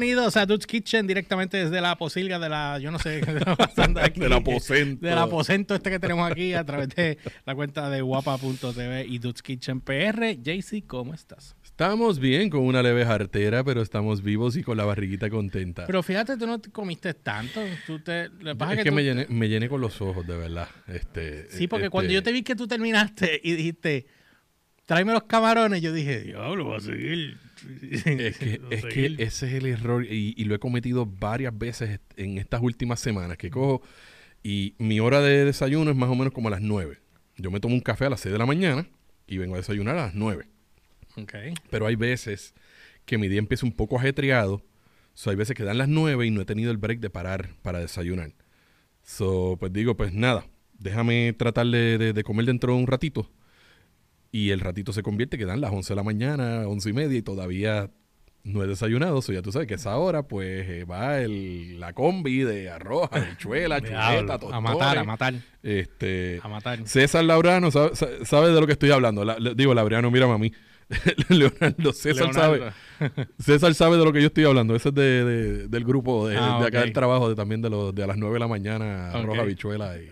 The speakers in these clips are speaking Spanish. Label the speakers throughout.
Speaker 1: bienvenidos a Dude's Kitchen directamente desde la posilga de la, yo no sé,
Speaker 2: Del aposento.
Speaker 1: Del aposento este que tenemos aquí a través de la cuenta de guapa.tv y Dude's Kitchen PR. JC, ¿cómo estás?
Speaker 2: Estamos bien con una leve jartera, pero estamos vivos y con la barriguita contenta.
Speaker 1: Pero fíjate, tú no te comiste tanto. Tú te, lo que pasa
Speaker 2: es que,
Speaker 1: tú-
Speaker 2: me, llené, me llené con los ojos, de verdad. Este,
Speaker 1: Sí, porque
Speaker 2: este,
Speaker 1: cuando yo te vi que tú terminaste y dijiste, tráeme los camarones, yo dije, diablo, voy a seguir.
Speaker 2: Es que,
Speaker 1: Voy a
Speaker 2: es que
Speaker 1: seguir.
Speaker 2: ese es el error y, y lo he cometido varias veces en estas últimas semanas que cojo y mi hora de desayuno es más o menos como a las 9. Yo me tomo un café a las 6 de la mañana y vengo a desayunar a las 9.
Speaker 1: Ok.
Speaker 2: Pero hay veces que mi día empieza un poco ajetreado. So, hay veces que dan las 9 y no he tenido el break de parar para desayunar. So, pues digo, pues nada, déjame tratar de, de- de comer dentro de un ratito. Y el ratito se convierte que dan las 11 de la mañana, 11 y media y todavía no he desayunado. So, ya tú sabes que esa hora pues eh, va el, la combi de arroz, habichuela, chuleta,
Speaker 1: Diablo, a
Speaker 2: tostones.
Speaker 1: matar, a matar,
Speaker 2: Este,
Speaker 1: a matar.
Speaker 2: César Labrano sabe, sa- sabe de lo que estoy hablando. La- le- digo, Labrano, mírame a mí. Leonardo, César
Speaker 1: Leonardo.
Speaker 2: sabe. César sabe de lo que yo estoy hablando. Ese es de, de- del grupo de,
Speaker 1: Ah,
Speaker 2: de acá del trabajo, de, también de, los, de a las 9 de la mañana, arroz, habichuela y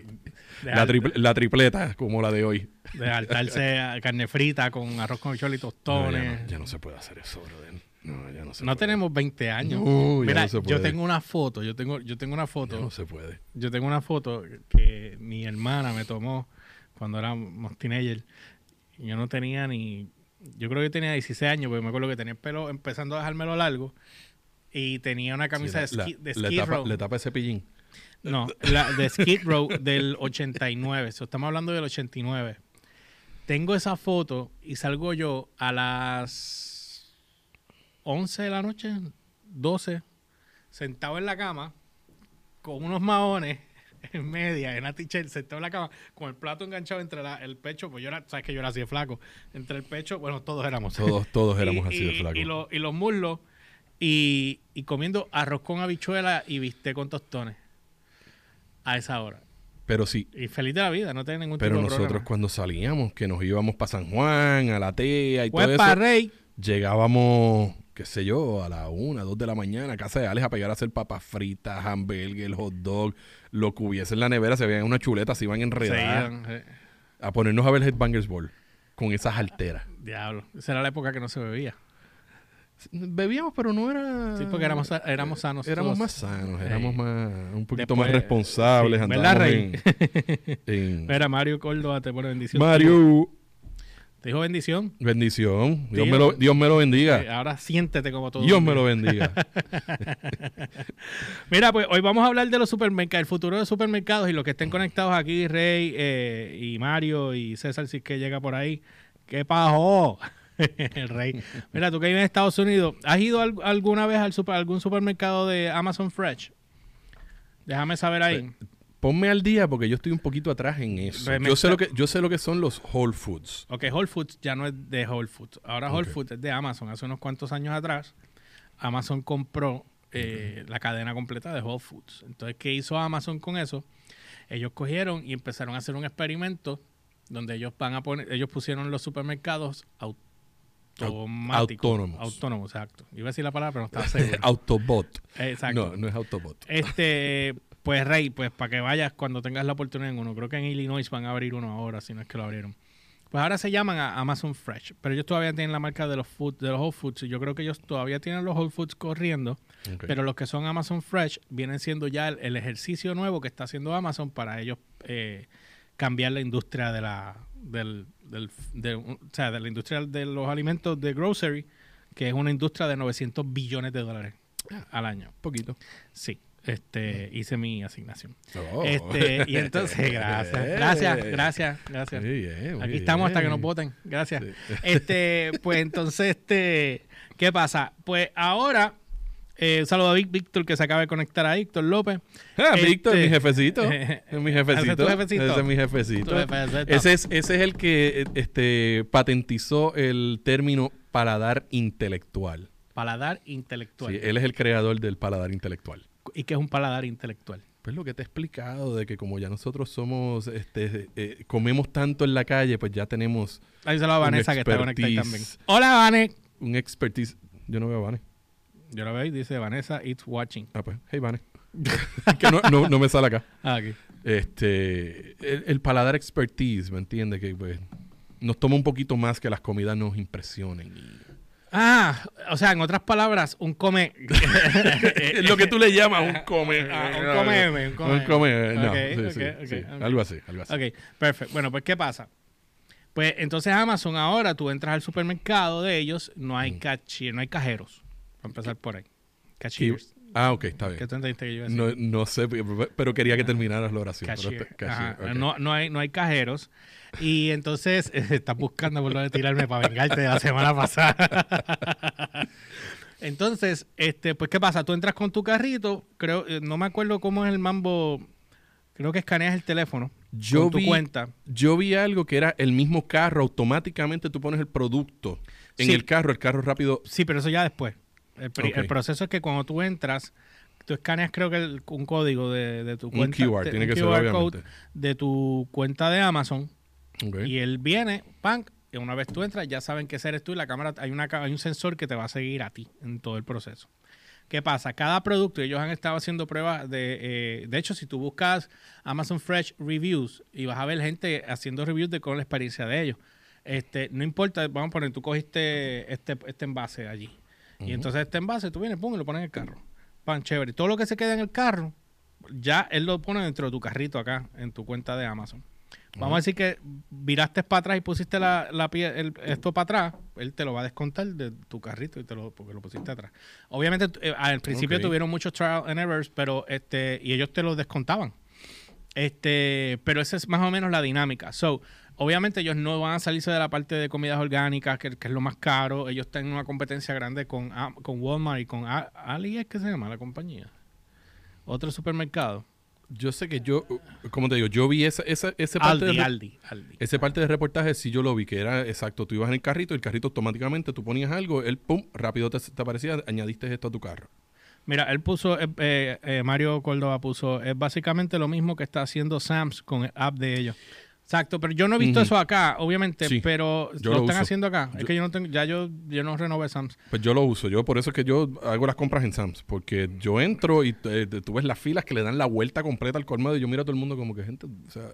Speaker 2: la, triple- la tripleta, como la de hoy.
Speaker 1: de saltarse a carne frita con arroz con bichuela y
Speaker 2: No,
Speaker 1: tostones.
Speaker 2: ya, no, ya no se puede hacer eso, brother. No, ya no se
Speaker 1: No
Speaker 2: puede.
Speaker 1: tenemos 20 años.
Speaker 2: No, ya
Speaker 1: Mira,
Speaker 2: no se
Speaker 1: yo
Speaker 2: puede.
Speaker 1: tengo una foto, yo tengo, yo tengo una
Speaker 2: Ya
Speaker 1: foto,
Speaker 2: no se puede.
Speaker 1: yo tengo una foto que mi hermana me tomó cuando éramos teenagers. Y Yo no tenía ni, yo creo que tenía 16 años, porque me acuerdo que tenía el pelo empezando a dejármelo largo y tenía una camisa
Speaker 2: Sí,
Speaker 1: de, Skid- de
Speaker 2: le, tapa, le tapa ese pillín.
Speaker 1: No, la de Skid Row del 89. So, estamos hablando del 89. Tengo esa foto y salgo yo a las 11 de la noche, 12, sentado en la cama, con unos maones en media, en la t-shirt, sentado en la cama, con el plato enganchado entre la- el pecho, pues yo era, sabes que yo era así de flaco, entre el pecho, bueno, todos éramos.
Speaker 2: Todos, todos éramos
Speaker 1: Y-
Speaker 2: así de
Speaker 1: y-
Speaker 2: flacos.
Speaker 1: Y, lo- y los muslos, y, y comiendo arroz con habichuela y bistec con tostones. A esa hora.
Speaker 2: Pero sí,
Speaker 1: Y feliz de la vida, no tiene ningún
Speaker 2: pero
Speaker 1: tipo de
Speaker 2: nosotros
Speaker 1: problema.
Speaker 2: cuando salíamos, que nos íbamos para San Juan, a la TEA y
Speaker 1: Pues
Speaker 2: todo
Speaker 1: para
Speaker 2: eso,
Speaker 1: Rey,
Speaker 2: llegábamos, qué sé yo, a la una, dos de la mañana a casa de Alex a pegar a hacer papas fritas, hamburger, hot dog, lo que hubiese en la nevera, se veían una chuleta, se iban
Speaker 1: se iban, eh,
Speaker 2: a ponernos a ver Headbangers Ball con esas alteras.
Speaker 1: diablo. Esa era la época que no se bebía.
Speaker 2: Bebíamos, pero no era...
Speaker 1: Sí, porque éramos, éramos sanos.
Speaker 2: Éramos
Speaker 1: todos.
Speaker 2: más sanos, éramos más, un poquito
Speaker 1: Después,
Speaker 2: más responsables.
Speaker 1: sí, ¿verdad, Rey?
Speaker 2: en-
Speaker 1: Mira, Mario Córdoba te pone bendición.
Speaker 2: Mario,
Speaker 1: Te dijo bendición.
Speaker 2: bendición. Dios me, lo, Dios me lo
Speaker 1: Eh,
Speaker 2: bendiga.
Speaker 1: ahora siéntete como todo.
Speaker 2: Dios me lo bendiga.
Speaker 1: Mira, pues hoy vamos a hablar de los supermercados, el futuro de los supermercados y los que estén conectados aquí, Rey eh, y Mario y César, si es que llega por ahí. ¿Qué pasó? el Rey. Mira, tú que vives en Estados Unidos, ¿has ido al- alguna vez al super, algún supermercado de Amazon Fresh? Déjame saber ahí.
Speaker 2: Ponme al día porque yo estoy un poquito atrás en eso. Yo sé, lo que, yo sé lo que son los Whole Foods.
Speaker 1: Ok, Whole Foods ya no es de Whole Foods. Ahora Whole. Foods es de Amazon. Hace unos cuantos años atrás, Amazon compró eh, la cadena completa de Whole Foods. Entonces, ¿qué hizo Amazon con eso? Ellos cogieron y empezaron a hacer un experimento donde ellos van a poner, ellos pusieron los supermercados automáticos.
Speaker 2: autónomos.
Speaker 1: Autónomos, exacto. Iba a decir la palabra, pero no estaba seguro.
Speaker 2: Autobot.
Speaker 1: exacto.
Speaker 2: No, no es Autobot.
Speaker 1: Este, pues Rey, pues para que vayas cuando tengas la oportunidad en uno. Creo que en Illinois van a abrir uno ahora, si no es que lo abrieron. Pues ahora se llaman a Amazon Fresh, pero ellos todavía tienen la marca de los food, de los Whole Foods. y Yo creo que ellos todavía tienen los Whole Foods corriendo, pero los que son Amazon Fresh vienen siendo ya el, el ejercicio nuevo que está haciendo Amazon para ellos eh, cambiar la industria de la del, del- de, o sea, de la industria de los alimentos de grocery, que es una industria de 900 billones de dólares al año.
Speaker 2: poquito.
Speaker 1: Sí, este, hice mi asignación.
Speaker 2: Oh.
Speaker 1: Este, y entonces, gracias, gracias, gracias, gracias.
Speaker 2: Muy bien, muy
Speaker 1: Aquí estamos hasta que nos voten. Gracias.
Speaker 2: Sí.
Speaker 1: Este, pues entonces, este, ¿qué pasa? Pues ahora, eh, un saludo a Víctor que se acaba de conectar a Víctor López.
Speaker 2: Ah, Víctor,
Speaker 1: Este-
Speaker 2: mi jefecito. Es mi jefecito.
Speaker 1: ¿Ese es tu jefecito?
Speaker 2: Ese es mi jefecito. Ese es, ese es el que eh, este, patentizó el término paladar intelectual.
Speaker 1: Paladar intelectual.
Speaker 2: Sí, él es el creador del paladar intelectual.
Speaker 1: ¿Y qué es un paladar intelectual?
Speaker 2: Pues lo que te he explicado de que como ya nosotros somos, este, eh, comemos tanto en la calle, pues ya tenemos
Speaker 1: Ahí se lo a Vanessa que está conectada también. Hola, Vane.
Speaker 2: un expertise. Yo no veo a Vane.
Speaker 1: Yo lo veo y dice Vanessa, it's watching.
Speaker 2: Ah, pues, hey, Vane. que no, no, no me sale acá.
Speaker 1: Ah, aquí.
Speaker 2: Este, el, el paladar expertise, ¿me entiendes? Que pues nos toma un poquito más que las comidas nos impresionen. y-
Speaker 1: Ah, o sea, en otras palabras, un come.
Speaker 2: es lo que tú le llamas un come.
Speaker 1: Ah, un come, un come.
Speaker 2: Un come, no,
Speaker 1: Ok,
Speaker 2: sí,
Speaker 1: ok,
Speaker 2: sí,
Speaker 1: ok,
Speaker 2: sí.
Speaker 1: ok.
Speaker 2: Algo así, algo así.
Speaker 1: Ok, perfecto. Bueno, pues ¿qué pasa? Pues entonces Amazon ahora tú entras al supermercado de ellos, no hay cashier, no hay cajeros. Para empezar por ahí. Cashiers.
Speaker 2: ah, ok, está bien.
Speaker 1: ¿Qué tú entendiste que yo iba a decir?
Speaker 2: No, no sé, pero quería que terminaras la oración.
Speaker 1: Cashier.
Speaker 2: cashier,
Speaker 1: no, no, hay, no hay cajeros. Y entonces estás buscando por de tirarme para vengarte de la semana pasada. entonces, este, pues, ¿qué pasa? Tú entras con tu carrito, creo, eh, no me acuerdo cómo es el mambo. Creo que escaneas el teléfono
Speaker 2: Yo
Speaker 1: con tu
Speaker 2: vi-
Speaker 1: cuenta.
Speaker 2: Yo vi algo que era el mismo carro, automáticamente tú pones el producto en
Speaker 1: Sí.
Speaker 2: el carro, el carro rápido.
Speaker 1: Sí, pero eso ya después. El, proceso es que cuando tú entras, tú escaneas creo que el- un código de, de tu
Speaker 2: Un
Speaker 1: cuenta.
Speaker 2: QR,
Speaker 1: de-
Speaker 2: tiene
Speaker 1: un
Speaker 2: que ser,
Speaker 1: QR code de tu cuenta de Amazon. Y él viene, pan, y una vez tú entras, ya saben que eres tú y la cámara, hay, una, hay un sensor que te va a seguir a ti en todo el proceso. ¿Qué pasa? Cada producto, ellos han estado haciendo pruebas de... eh, de hecho, si tú buscas Amazon Fresh Reviews y vas a ver gente haciendo reviews de con la experiencia de ellos. Este, no importa, vamos a poner, tú cogiste este, este envase allí. Y entonces este envase, tú vienes, pum, y lo pones en el carro. Pan, chévere. Todo lo que se queda en el carro, ya él lo pone dentro de tu carrito acá, en tu cuenta de Amazon. Vamos a decir que viraste para atrás y pusiste la, la pie- el- esto para atrás, él te lo va a descontar de tu carrito y te lo, porque lo pusiste atrás. Obviamente, eh, al principio tuvieron muchos trial and errors, pero este, y ellos te lo descontaban. Este, pero esa es más o menos la dinámica. So, obviamente ellos no van a salirse de la parte de comidas orgánicas, que, que es lo más caro. Ellos tienen una competencia grande con, Am- con Walmart y con Ali, es que se llama la compañía. Otro supermercado.
Speaker 2: Yo sé que yo, como te digo, yo vi esa, esa, ese parte
Speaker 1: Aldi,
Speaker 2: de,
Speaker 1: Aldi, Aldi.
Speaker 2: ese parte de reportaje, sí yo lo vi, que era exacto, tú ibas en el carrito, el carrito automáticamente, tú ponías algo, él pum, rápido te, te aparecía, añadiste esto a tu carro.
Speaker 1: Mira, él puso, eh, eh, eh, Mario Córdoba puso, es básicamente lo mismo que está haciendo Sams con el app de ellos. Exacto, pero yo no he visto eso acá, obviamente,
Speaker 2: Sí,
Speaker 1: pero
Speaker 2: yo
Speaker 1: lo,
Speaker 2: lo
Speaker 1: están
Speaker 2: uso.
Speaker 1: haciendo acá. es que yo no tengo, ya yo, yo no renové Sams.
Speaker 2: Pues yo lo uso, yo por eso es que yo hago las compras en Sam's, porque yo entro y eh, tú ves las filas que le dan la vuelta completa al colmado y yo miro a todo el mundo como que gente, o sea,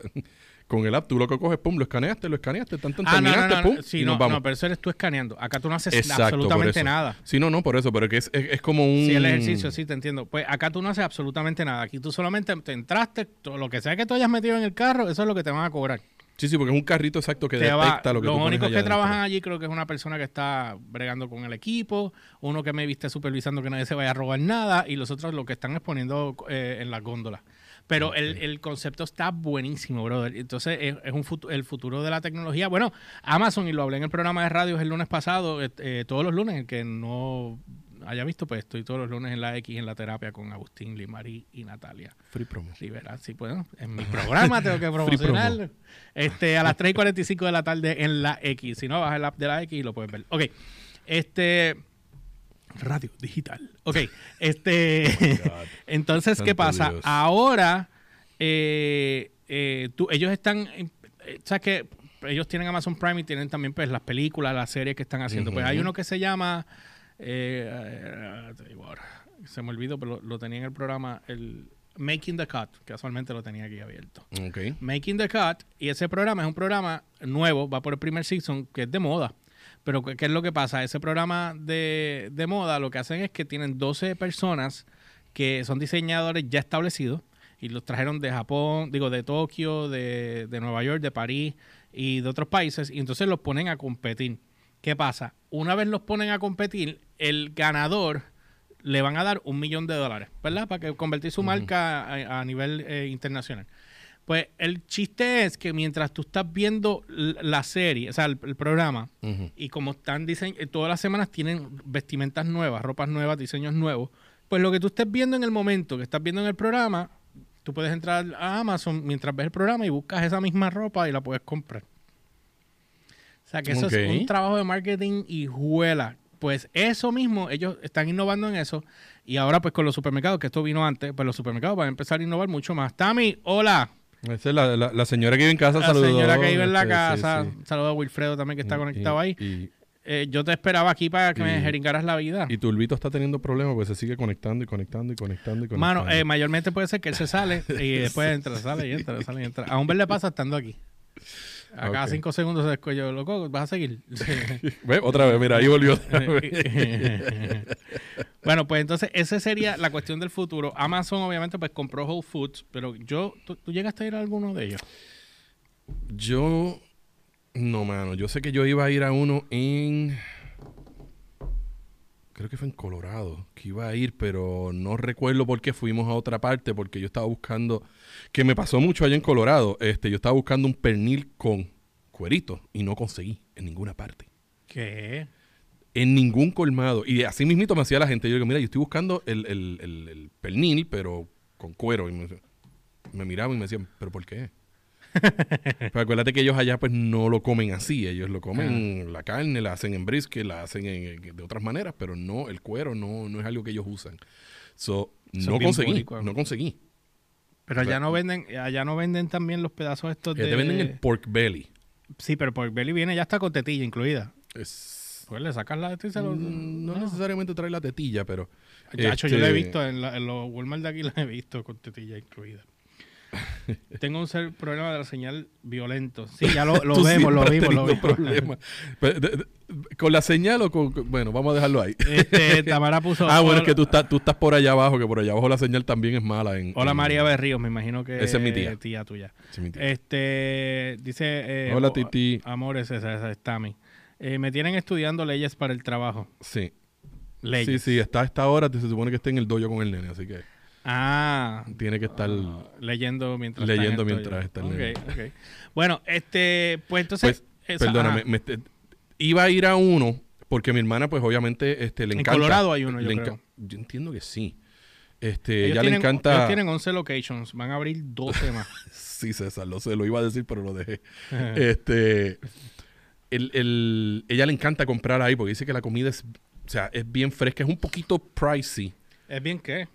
Speaker 2: con el app tú lo que coges, pum, lo escaneaste, lo escaneaste, tan, tan,
Speaker 1: Ah, no, no,
Speaker 2: terminaste,
Speaker 1: no,
Speaker 2: pum,
Speaker 1: no, sí,
Speaker 2: y
Speaker 1: no,
Speaker 2: nos vamos.
Speaker 1: no, pero eso eres tú escaneando. Acá tú no haces
Speaker 2: Exacto,
Speaker 1: absolutamente nada.
Speaker 2: Sí, no, no, por eso, pero que es, es, es como un...
Speaker 1: Sí, el ejercicio, sí, te entiendo. Pues acá tú no haces absolutamente nada. Aquí tú solamente te entraste, todo lo que sea que tú hayas metido en el carro, eso es lo que te van a cobrar.
Speaker 2: Sí, sí, porque es un carrito exacto que
Speaker 1: Te va-
Speaker 2: detecta lo que
Speaker 1: los únicos que trabajan allí creo que es una persona que está bregando con el equipo, uno que me viste supervisando que nadie se vaya a robar nada y los otros lo que están exponiendo eh, en las góndolas. Pero el, el concepto está buenísimo, brother. Entonces es, es un futu- el futuro de la tecnología. Bueno, Amazon, y lo hablé en el programa de radio el lunes pasado, eh, eh, todos los lunes, el que no haya visto, pues estoy todos los lunes en la X en la terapia con Agustín, Limari y Natalia.
Speaker 2: Free promo.
Speaker 1: Rivera, sí, bueno, en mi programa tengo que promocionar. Este, a las 3 y 45 de la tarde en la X. Si no, baja el app de la X y lo puedes ver. Ok. Este. Radio digital. Ok. Este. entonces, ¿qué pasa?
Speaker 2: Dios.
Speaker 1: Ahora, eh, eh, tú, ellos están. eh, ¿Sabes que Ellos tienen Amazon Prime y tienen también pues las películas, las series que están haciendo. Pues hay uno que se llama. eh, eh, te digo ahora, se me olvidó, pero lo, lo tenía en el programa. El Making the Cut, que casualmente lo tenía aquí abierto.
Speaker 2: Ok.
Speaker 1: Making the Cut, y ese programa es un programa nuevo, va por el primer season, que es de moda. Pero, ¿qué es lo que pasa? Ese programa de, de moda lo que hacen es que tienen 12 personas que son diseñadores ya establecidos y los trajeron de Japón, digo, de Tokio, de, de Nueva York, de París y de otros países, y entonces los ponen a competir. ¿Qué pasa? Una vez los ponen a competir, el ganador le van a dar un millón de dólares, ¿verdad? Para que convertir su marca a, a nivel eh, internacional. Pues el chiste es que mientras tú estás viendo la serie, o sea, el, el programa, y como están dise- eh, todas las semanas tienen vestimentas nuevas, ropas nuevas, diseños nuevos, pues lo que tú estés viendo en el momento que estás viendo en el programa, tú puedes entrar a Amazon mientras ves el programa y buscas esa misma ropa y la puedes comprar. O sea, que eso es un trabajo de marketing y juela. Pues eso mismo, ellos están innovando en eso. Y ahora, pues con los supermercados, que esto vino antes, pues los supermercados van a empezar a innovar mucho más. Tami, hola.
Speaker 2: Esa es la, la, la señora que vive en casa,
Speaker 1: La
Speaker 2: saludó.
Speaker 1: señora que vive en la
Speaker 2: sí,
Speaker 1: casa.
Speaker 2: sí.
Speaker 1: Saludos a Wilfredo también que está conectado
Speaker 2: y-
Speaker 1: ahí.
Speaker 2: Y,
Speaker 1: eh, yo te esperaba aquí para que me jeringaras la vida.
Speaker 2: Y Turbito está teniendo problemas porque se sigue conectando y conectando y conectando y conectando.
Speaker 1: Mano, eh, mayormente puede ser que él se sale y después entra, sale y entra, sale y entra. A Humber le pasa estando aquí. A cada cinco segundos se descuello, loco, vas a seguir.
Speaker 2: Otra vez, mira, ahí volvió otra vez.
Speaker 1: bueno, pues entonces esa sería la cuestión del futuro. Amazon obviamente pues compró Whole Foods, pero yo, ¿tú, tú llegaste a ir a alguno de ellos?
Speaker 2: Yo. No, mano. Yo sé que yo iba a ir a uno en. Creo que fue en Colorado que iba a ir, pero no recuerdo por qué fuimos a otra parte, porque yo estaba buscando. Que me pasó mucho allá en Colorado. Este, yo estaba buscando un pernil con cuerito y no conseguí en ninguna parte.
Speaker 1: ¿Qué?
Speaker 2: En ningún colmado. Y así mismito me hacía la gente. Yo digo, mira, yo estoy buscando el, el, el- el pernil, pero con cuero. Y me, me miraban y me decían, ¿pero por qué? Pero acuérdate que ellos allá pues no lo comen así. Ellos lo comen la carne, la hacen en brisket, la hacen en- en- de otras maneras, pero no, el cuero no, no es algo que ellos usan. So,
Speaker 1: Son
Speaker 2: no conseguí, no conseguí.
Speaker 1: Pero allá
Speaker 2: Claro.
Speaker 1: no venden, allá no venden también los pedazos estos
Speaker 2: Eh,
Speaker 1: de...
Speaker 2: te venden el pork belly.
Speaker 1: Sí, pero por Belly viene ya está con tetilla incluida.
Speaker 2: Es,
Speaker 1: Pues le sacas la tetilla y se lo...
Speaker 2: Mm, no necesariamente trae la tetilla, pero...
Speaker 1: Chacho, yo
Speaker 2: este,
Speaker 1: lo he visto, en, la- en los Walmart de aquí lo he visto con tetilla incluida. Tengo un ser- problema de la señal violento. Sí, ya lo, vemos, lo vimos, lo vimos.
Speaker 2: ¿Con la señal o con...? Bueno, vamos a dejarlo ahí.
Speaker 1: Este, Tamara puso...
Speaker 2: Ah, bueno, es que tú estás, tú estás por allá abajo, que por allá abajo la señal también es mala. En,
Speaker 1: Hola
Speaker 2: en-
Speaker 1: María Berríos, me imagino que
Speaker 2: Esa es mi tía.
Speaker 1: tuya.
Speaker 2: Sí, mi tía.
Speaker 1: Este, dice... eh,
Speaker 2: Hola, Titi.
Speaker 1: Amores, esa, esa es Tami. Eh, me tienen estudiando leyes para el trabajo.
Speaker 2: Sí.
Speaker 1: Leyes.
Speaker 2: Sí, sí, está a esta hora, se supone que está en el dojo con el nene, así que
Speaker 1: Ah,
Speaker 2: tiene que estar...
Speaker 1: leyendo mientras
Speaker 2: Leyendo
Speaker 1: está en
Speaker 2: mientras está el
Speaker 1: Ok,
Speaker 2: nene.
Speaker 1: ok. Bueno, este, pues entonces...
Speaker 2: Pues, perdóname, me- iba a ir a uno, porque mi hermana, pues obviamente, este, le
Speaker 1: En
Speaker 2: encanta...
Speaker 1: Colorado hay uno, yo creo.
Speaker 2: Yo entiendo que sí. Este,
Speaker 1: Ellos tienen,
Speaker 2: le encanta...
Speaker 1: ellos tienen 11 locations, van a abrir 12 más.
Speaker 2: Sí, César, lo sé, lo iba a decir, pero lo dejé. este, el, el- ella le encanta comprar ahí porque dice que la comida es, o sea, es bien fresca, es un poquito pricey.
Speaker 1: ¿Es bien qué?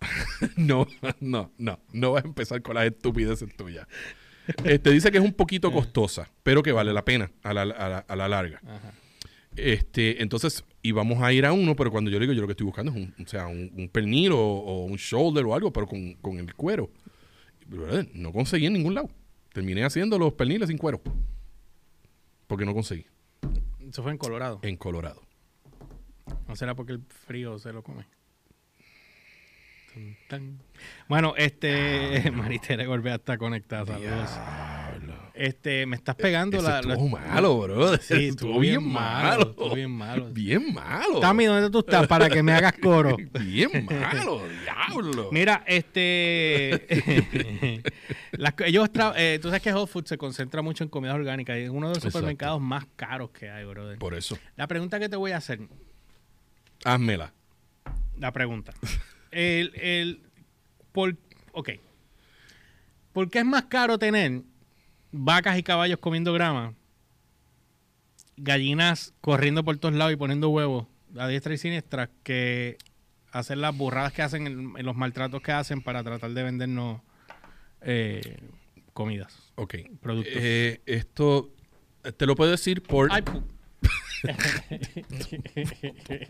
Speaker 2: no, no, no, no vas a empezar con las estupideces tuyas. Este, dice que es un poquito costosa, pero que vale la pena a la, a la- a la larga.
Speaker 1: Ajá.
Speaker 2: Este, entonces íbamos a ir a uno, pero cuando yo le digo, yo lo que estoy buscando es un, o sea, un, un pernil o, o un shoulder o algo, pero con, con el cuero. No conseguí en ningún lado. Terminé haciendo los perniles sin cuero. Porque no conseguí.
Speaker 1: Eso fue en Colorado.
Speaker 2: En Colorado.
Speaker 1: ¿No será porque el frío se lo come? Tan. Bueno, este... Maritere Gorbea está conectada. Saludos. Este, me estás pegando
Speaker 2: Ese
Speaker 1: la... la-
Speaker 2: estuvo malo, bro.
Speaker 1: Sí, estuvo bien malo. Estuvo bien malo.
Speaker 2: Bien malo.
Speaker 1: Tami, ¿dónde tú estás para que me hagas coro?
Speaker 2: Bien malo, diablo.
Speaker 1: Mira, este. las ellos eh, tú sabes que Whole Foods se concentra mucho en comidas orgánicas y es uno de los
Speaker 2: Exacto.
Speaker 1: supermercados más caros que hay, brother.
Speaker 2: Por eso.
Speaker 1: La pregunta que te voy a hacer,
Speaker 2: Házmela.
Speaker 1: la pregunta. El, el, por, ok. ¿Por qué es más caro tener vacas y caballos comiendo grama, gallinas corriendo por todos lados y poniendo huevos a diestra y siniestra que hacer las burradas que hacen en, los maltratos que hacen para tratar de vendernos eh, comidas,
Speaker 2: Ok.
Speaker 1: productos?
Speaker 2: Eh, esto te lo puedo decir por.
Speaker 1: Ay,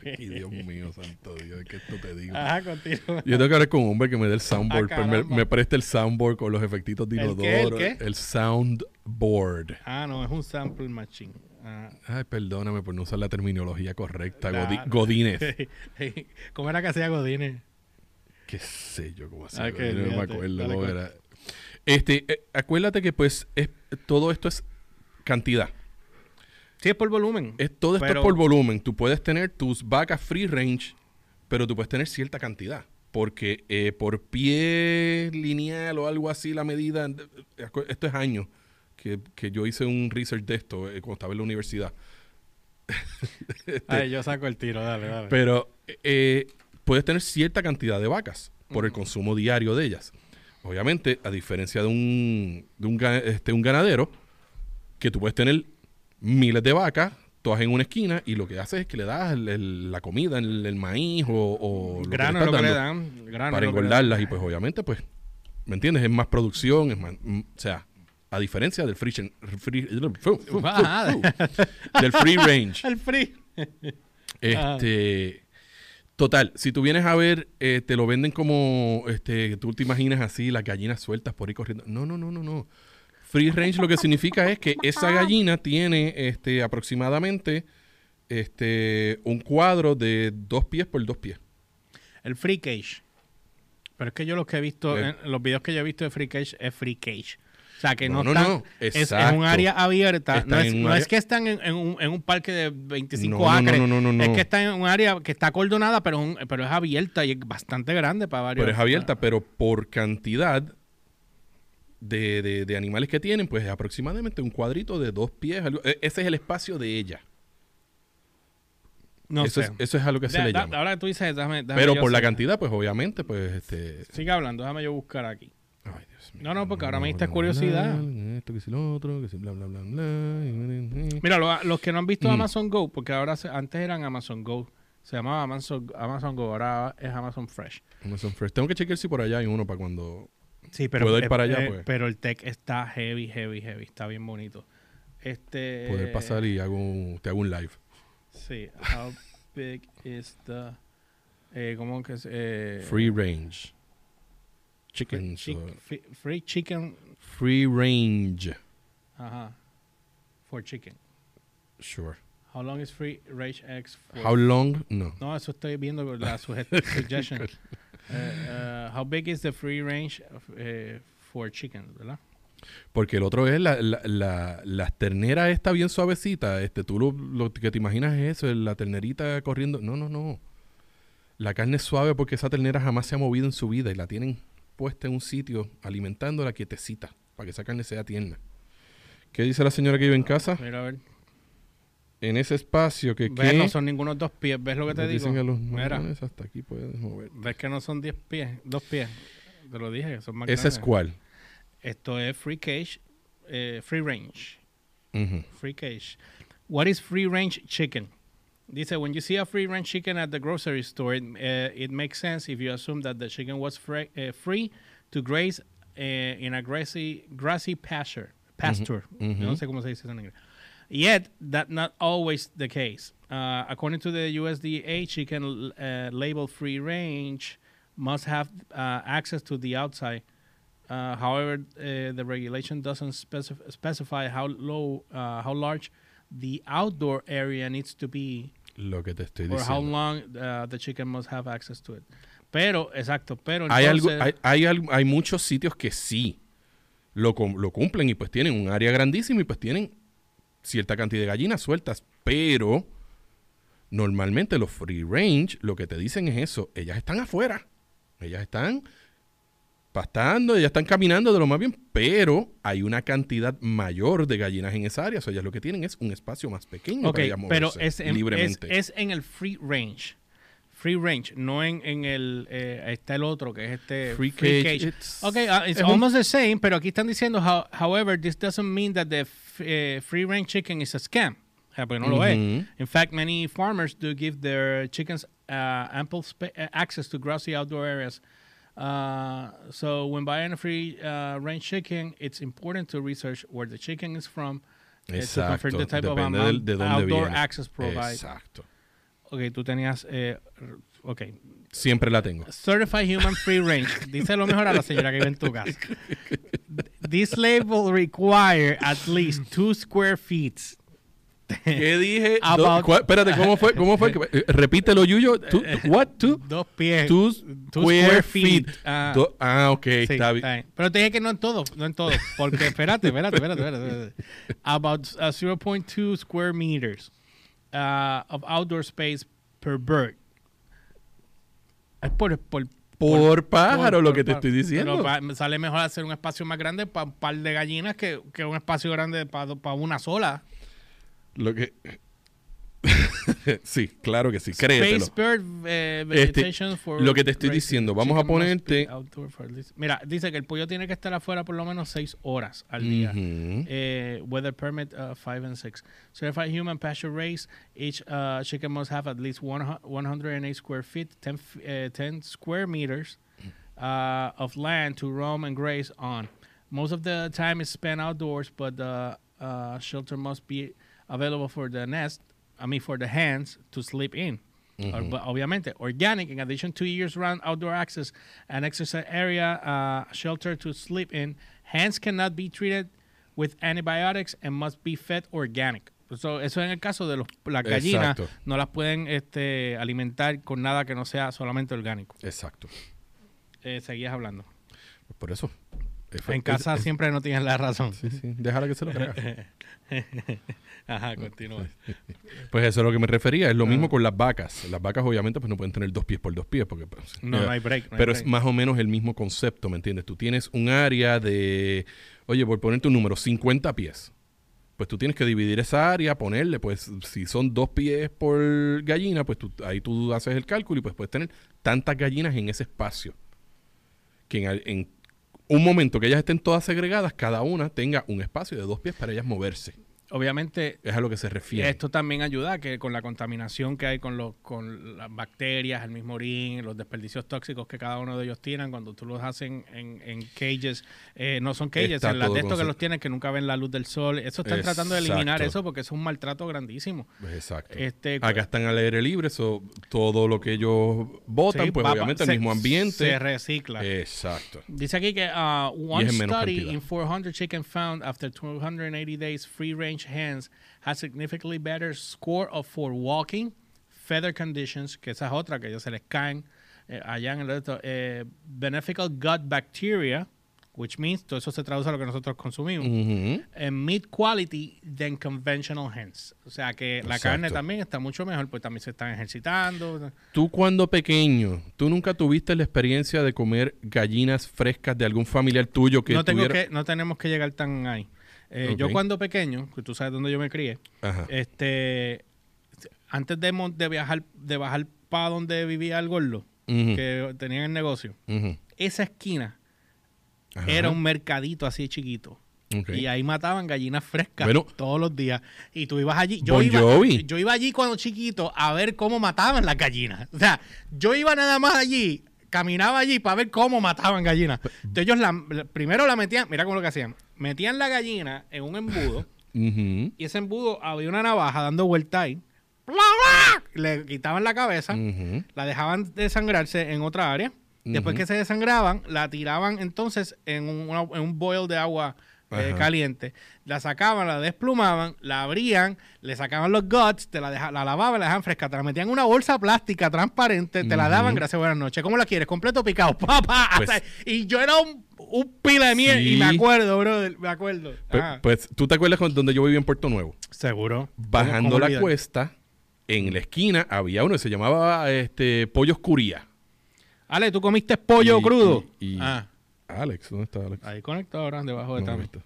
Speaker 2: Ay, Dios mío, santo Dios, que esto te digo.
Speaker 1: Ajá, continúa.
Speaker 2: Yo tengo que hablar con un hombre que me dé el soundboard,
Speaker 1: Ah,
Speaker 2: me, me preste el soundboard con los efectitos de
Speaker 1: ¿El qué, el
Speaker 2: inodoro.
Speaker 1: qué?
Speaker 2: El soundboard.
Speaker 1: Ah, no, es un sample machine. Ah.
Speaker 2: Ay, perdóname por no usar la terminología correcta. Godi-. Godínez.
Speaker 1: ¿Cómo era que hacía Godínez?
Speaker 2: Qué sé yo cómo así.
Speaker 1: Ah, que
Speaker 2: no me acuerdo cómo era. Este, eh, acuérdate que pues es- todo esto es cantidad.
Speaker 1: Sí, es por volumen.
Speaker 2: Es, todo esto
Speaker 1: Pero-
Speaker 2: es por volumen. Tú puedes tener tus vacas free range, pero tú puedes tener cierta cantidad. Porque eh, por pie lineal o algo así, la medida. eh, Esto es años que, que yo hice un research de esto eh, cuando estaba en la universidad.
Speaker 1: Ay, yo saco el tiro, dale, dale.
Speaker 2: Pero eh, puedes tener cierta cantidad de vacas por el consumo diario de ellas. Obviamente, a diferencia de un, de un, este, un ganadero, que tú puedes tener miles de vacas, todas en una esquina, y lo que haces es que le das el- el- la comida, el, el maíz o, o lo
Speaker 1: grano
Speaker 2: que le
Speaker 1: lo que
Speaker 2: estás
Speaker 1: le
Speaker 2: dando
Speaker 1: dan. Grano
Speaker 2: para
Speaker 1: que le
Speaker 2: engordarlas. Y pues obviamente, pues, ¿me entiendes? Es más producción, es más, mm, o sea, A diferencia del free, del free range.
Speaker 1: El free.
Speaker 2: Este, total, si tú vienes a ver, eh, te lo venden como, este, tú te imaginas así, las gallinas sueltas por ahí corriendo. No, no, no, no, no. Free range lo que significa es que esa gallina tiene, este, aproximadamente, este, un cuadro de dos pies por dos pies.
Speaker 1: El free cage. Pero es que yo lo que he visto,
Speaker 2: Eh.
Speaker 1: en los videos que yo he visto de free cage es free cage. O sea, que no,
Speaker 2: No, no,
Speaker 1: están,
Speaker 2: no.
Speaker 1: es, es un área abierta.
Speaker 2: Están
Speaker 1: No es, no
Speaker 2: área-
Speaker 1: que están en, en un, en un parque de 25
Speaker 2: No, no,
Speaker 1: acres.
Speaker 2: no, no, no, no.
Speaker 1: Es que están en un área que está acordonada, pero, un- pero es abierta y es bastante grande para varios.
Speaker 2: Pero es abierta, pero por cantidad de, de- de animales que tienen, pues es aproximadamente un cuadrito de dos pies. algo- e- ese es el espacio de ella.
Speaker 1: No
Speaker 2: eso,
Speaker 1: sé.
Speaker 2: es, eso es a lo que se
Speaker 1: Da-
Speaker 2: le
Speaker 1: da-
Speaker 2: llama.
Speaker 1: ahora tú dices, déjame, déjame
Speaker 2: Pero por la cantidad, pues obviamente, pues este.
Speaker 1: Sigue hablando, déjame yo buscar aquí.
Speaker 2: Ay, Dios mío.
Speaker 1: No, no, porque ahora me diste curiosidad.
Speaker 2: Esto que si lo otro, que si bla, bla, bla, bla.
Speaker 1: Mira, lo- los que no han visto
Speaker 2: Mm.
Speaker 1: Amazon Go, porque ahora se- antes eran Amazon Go, se llamaba Amazon, Amazon Go, ahora es Amazon Fresh.
Speaker 2: Amazon Fresh. Tengo que chequear si por allá hay uno para cuando.
Speaker 1: Sí, pero,
Speaker 2: Puedo ir
Speaker 1: eh,
Speaker 2: para allá, pues.
Speaker 1: pero el tech está heavy, heavy, heavy, está bien bonito. Este,
Speaker 2: Poder pasar y hago un- te hago un live.
Speaker 1: Sí, how big is the, eh, ¿cómo que es? Eh,
Speaker 2: Free range.
Speaker 1: free,
Speaker 2: Chicken.
Speaker 1: chick- free chicken,
Speaker 2: free range.
Speaker 1: ajá, for chicken.
Speaker 2: Sure.
Speaker 1: How long is free range eggs for?
Speaker 2: How long? No.
Speaker 1: No, eso estoy viendo la suggestion. Eh, eh, how big is the free range of, eh, for chicken, ¿verdad?
Speaker 2: Porque el otro es la, la, la, la ternera esta bien suavecita. Este, tú lo, lo que te imaginas es eso, la ternerita corriendo. No, no, no. La carne es suave porque esa ternera jamás se ha movido en su vida y la tienen puesta en un sitio alimentándola quietecita para que esa carne sea tierna. ¿Qué dice la señora que vive en casa?
Speaker 1: Mira, a ver.
Speaker 2: En ese espacio que...
Speaker 1: ¿Ves?
Speaker 2: que
Speaker 1: No son ninguno dos pies. ¿Ves lo que te digo?
Speaker 2: a los
Speaker 1: Mira.
Speaker 2: hasta aquí puedes mover.
Speaker 1: ¿Ves que no son diez pies? Dos pies. Te lo dije, que son más
Speaker 2: ¿Ese es cuál?
Speaker 1: Esto es free cage, eh, free range. Free cage. What is free range chicken? Dice, when you see a free range chicken at the grocery store, it, uh, it makes sense if you assume that the chicken was free, uh, free to graze uh, in a grassy, grassy pasture. Pasture. No sé cómo se dice eso en inglés. Yet, that's not always the case. Uh, according to the USDA, chicken uh, labeled free range must have uh, access to the outside. Uh, however, the regulation doesn't specif- specify how low, uh, how large the outdoor area needs to be,
Speaker 2: Lo que te estoy
Speaker 1: or how long uh, the chicken must have access to it. Pero, exacto, pero
Speaker 2: hay, algo, hay, hay, hay muchos sitios que sí lo, lo cumplen y pues tienen un área grandísima y pues tienen cierta cantidad de gallinas sueltas, pero normalmente los free range lo que te dicen es eso, ellas están afuera, ellas están pastando, ellas están caminando de lo más bien, pero hay una cantidad mayor de gallinas en esa área, o sea, ellas lo que tienen es un espacio más pequeño
Speaker 1: Ok,
Speaker 2: para ellas
Speaker 1: pero
Speaker 2: moverse
Speaker 1: es en, es,
Speaker 2: libremente.
Speaker 1: es en el free range. Free range, no en, en el. Eh, está el otro que es este.
Speaker 2: Free cage, it's-
Speaker 1: Ok, uh, it's
Speaker 2: un-
Speaker 1: almost the same, pero aquí están diciendo, how- however, this doesn't mean that the eh, free range chicken is a scam. O sea, porque no lo es.
Speaker 2: Ujú.
Speaker 1: In fact, many farmers do give their chickens uh, ample uh, access to grassy outdoor areas. Uh, so when buying a free uh, range chicken, it's important to research where the chicken is from. uh, to
Speaker 2: Exacto,
Speaker 1: confirm the type of amount
Speaker 2: del- de dónde
Speaker 1: outdoor
Speaker 2: viene.
Speaker 1: access provided.
Speaker 2: Exacto.
Speaker 1: Ok, tú tenías. Eh, ok.
Speaker 2: Siempre la tengo.
Speaker 1: Certified Human Free Range. Dice lo mejor a la señora que vive en tu casa. This label require at least two square feet.
Speaker 2: ¿Qué dije?
Speaker 1: About-
Speaker 2: Do- ¿cuál- espérate, ¿cómo fue? ¿Cómo fue? Eh, Repítelo, Yuyo. Tú- what? Two,
Speaker 1: Dos pies.
Speaker 2: two
Speaker 1: two
Speaker 2: square feet.
Speaker 1: Ah,
Speaker 2: Do- ah, ok,
Speaker 1: sí,
Speaker 2: está bien.
Speaker 1: bien. Pero te dije que no en todo, no en todo. Porque, espérate, espérate, espérate, espérate. espérate. About uh, 0.2 square meters uh, of outdoor space per bird. Es por, por,
Speaker 2: Por pájaro,
Speaker 1: por-
Speaker 2: lo que te estoy diciendo.
Speaker 1: pero sale mejor hacer un espacio más grande para un par de gallinas que, que un espacio grande para una sola.
Speaker 2: Lo que... sí, claro que sí, créetelo.
Speaker 1: Space bird eh,
Speaker 2: Este,
Speaker 1: vegetation for
Speaker 2: lo que te estoy diciendo, vamos a
Speaker 1: chicken
Speaker 2: ponerte-
Speaker 1: Mira, dice que el pollo tiene que estar afuera por lo menos seis horas al día. Eh, weather permit uh, five and six. Certified human pasture race. Each uh, chicken must have at least one, hu- 108 square feet, 10, f- uh, 10 square meters uh, of land to roam and graze on. Most of the time is spent outdoors, but the uh, shelter must be available for the nest, I mean for the hens to sleep in. Or- but obviamente, organic, in addition to years-round outdoor access and exercise area, uh, shelter to sleep in, hens cannot be treated with antibiotics and must be fed organic. So, eso en el caso de los, las gallinas,
Speaker 2: Exacto.
Speaker 1: no las pueden este, alimentar con nada que no sea solamente orgánico.
Speaker 2: Exacto.
Speaker 1: Eh, seguías hablando.
Speaker 2: Por eso.
Speaker 1: En casa
Speaker 2: es-
Speaker 1: siempre no tienes la razón.
Speaker 2: Sí, sí. Déjala que se lo crea.
Speaker 1: Ajá, continúa.
Speaker 2: Pues eso es lo que me refería. Es lo
Speaker 1: Ah.
Speaker 2: mismo con las vacas. Las vacas obviamente pues no pueden tener dos pies por dos pies porque pues,
Speaker 1: No, no hay break. no hay
Speaker 2: pero
Speaker 1: break.
Speaker 2: es más o menos el mismo concepto, ¿me entiendes? Tú tienes un área de, oye, por ponerte un número, 50 pies. Pues tú tienes que dividir esa área, ponerle, pues si son dos pies por gallina, pues tú, ahí tú haces el cálculo y pues puedes tener tantas gallinas en ese espacio. Que en, en un momento que ellas estén todas segregadas, cada una tenga un espacio de dos pies para ellas moverse.
Speaker 1: Obviamente,
Speaker 2: Es a lo que se refiere.
Speaker 1: esto también ayuda a que con la contaminación que hay con, los, con las bacterias, el mismo orín, los desperdicios tóxicos que cada uno de ellos tienen, cuando tú los hacen en, en cages, eh, no son cages,
Speaker 2: Está
Speaker 1: en las de estos que los tienen que nunca ven la luz del sol. Eso están tratando de eliminar eso porque es un maltrato grandísimo.
Speaker 2: Exacto.
Speaker 1: Este,
Speaker 2: Acá están al aire libre, so, todo lo que ellos votan,
Speaker 1: sí,
Speaker 2: pues
Speaker 1: va-
Speaker 2: obviamente
Speaker 1: se-
Speaker 2: el mismo ambiente.
Speaker 1: Se recicla.
Speaker 2: Exacto.
Speaker 1: Dice aquí que uh, one study in 400 chicken found after 280 days free range hens has significantly better score of for walking, feather conditions, que esa es otra que ellos se les caen eh, allá en el otro, eh, beneficial gut bacteria, which means todo eso se traduce a lo que nosotros consumimos, and meat quality than conventional hens. O sea que la
Speaker 2: Exacto.
Speaker 1: carne también está mucho mejor, pues también se están ejercitando.
Speaker 2: Tú cuando pequeño, ¿tú nunca tuviste la experiencia de comer gallinas frescas de algún familiar tuyo que
Speaker 1: no, tengo
Speaker 2: tuviera...
Speaker 1: que, no tenemos que llegar tan ahí. Eh, Yo cuando pequeño, que tú sabes dónde yo me crié,
Speaker 2: Ajá.
Speaker 1: este, antes de, de viajar, de bajar para donde vivía el gordo, que tenían el negocio, esa esquina
Speaker 2: Ajá.
Speaker 1: era un mercadito así chiquito. Y ahí mataban gallinas frescas
Speaker 2: Bueno.
Speaker 1: todos los días. Y tú ibas allí. Yo
Speaker 2: Bon
Speaker 1: iba,
Speaker 2: Jovi.
Speaker 1: yo iba allí cuando chiquito a ver cómo mataban las gallinas. O sea, yo iba nada más allí, caminaba allí para ver cómo mataban gallinas. Entonces ellos la, la- primero la metían, mira cómo lo que hacían. Metían la gallina en un embudo y ese embudo había una navaja dando vuelta ahí. Le quitaban la cabeza, la dejaban desangrarse en otra área. Después que se desangraban, la tiraban entonces en un, una- en un boil de agua eh, caliente. La sacaban, la desplumaban, la abrían, le sacaban los guts, te la, deja- la lavaban, la dejaban fresca, te la metían en una bolsa plástica transparente, te la daban, gracias, buenas noches. ¿Cómo la quieres? Completo picado, papá.
Speaker 2: Pues-
Speaker 1: y yo era un, un pila de miel y me acuerdo, brother, me acuerdo.
Speaker 2: Pues, pues, ¿tú te acuerdas donde yo vivía en Puerto Nuevo?
Speaker 1: Seguro.
Speaker 2: Bajando
Speaker 1: ¿Cómo
Speaker 2: la cuesta, en la esquina había uno que se llamaba este, Pollo Oscuría.
Speaker 1: Ale, ¿tú comiste pollo
Speaker 2: Y-
Speaker 1: crudo?
Speaker 2: y- y-
Speaker 1: ah,
Speaker 2: Alex, ¿dónde está Alex?
Speaker 1: ahí conectado ahora, debajo de
Speaker 2: No,
Speaker 1: Tami.
Speaker 2: está.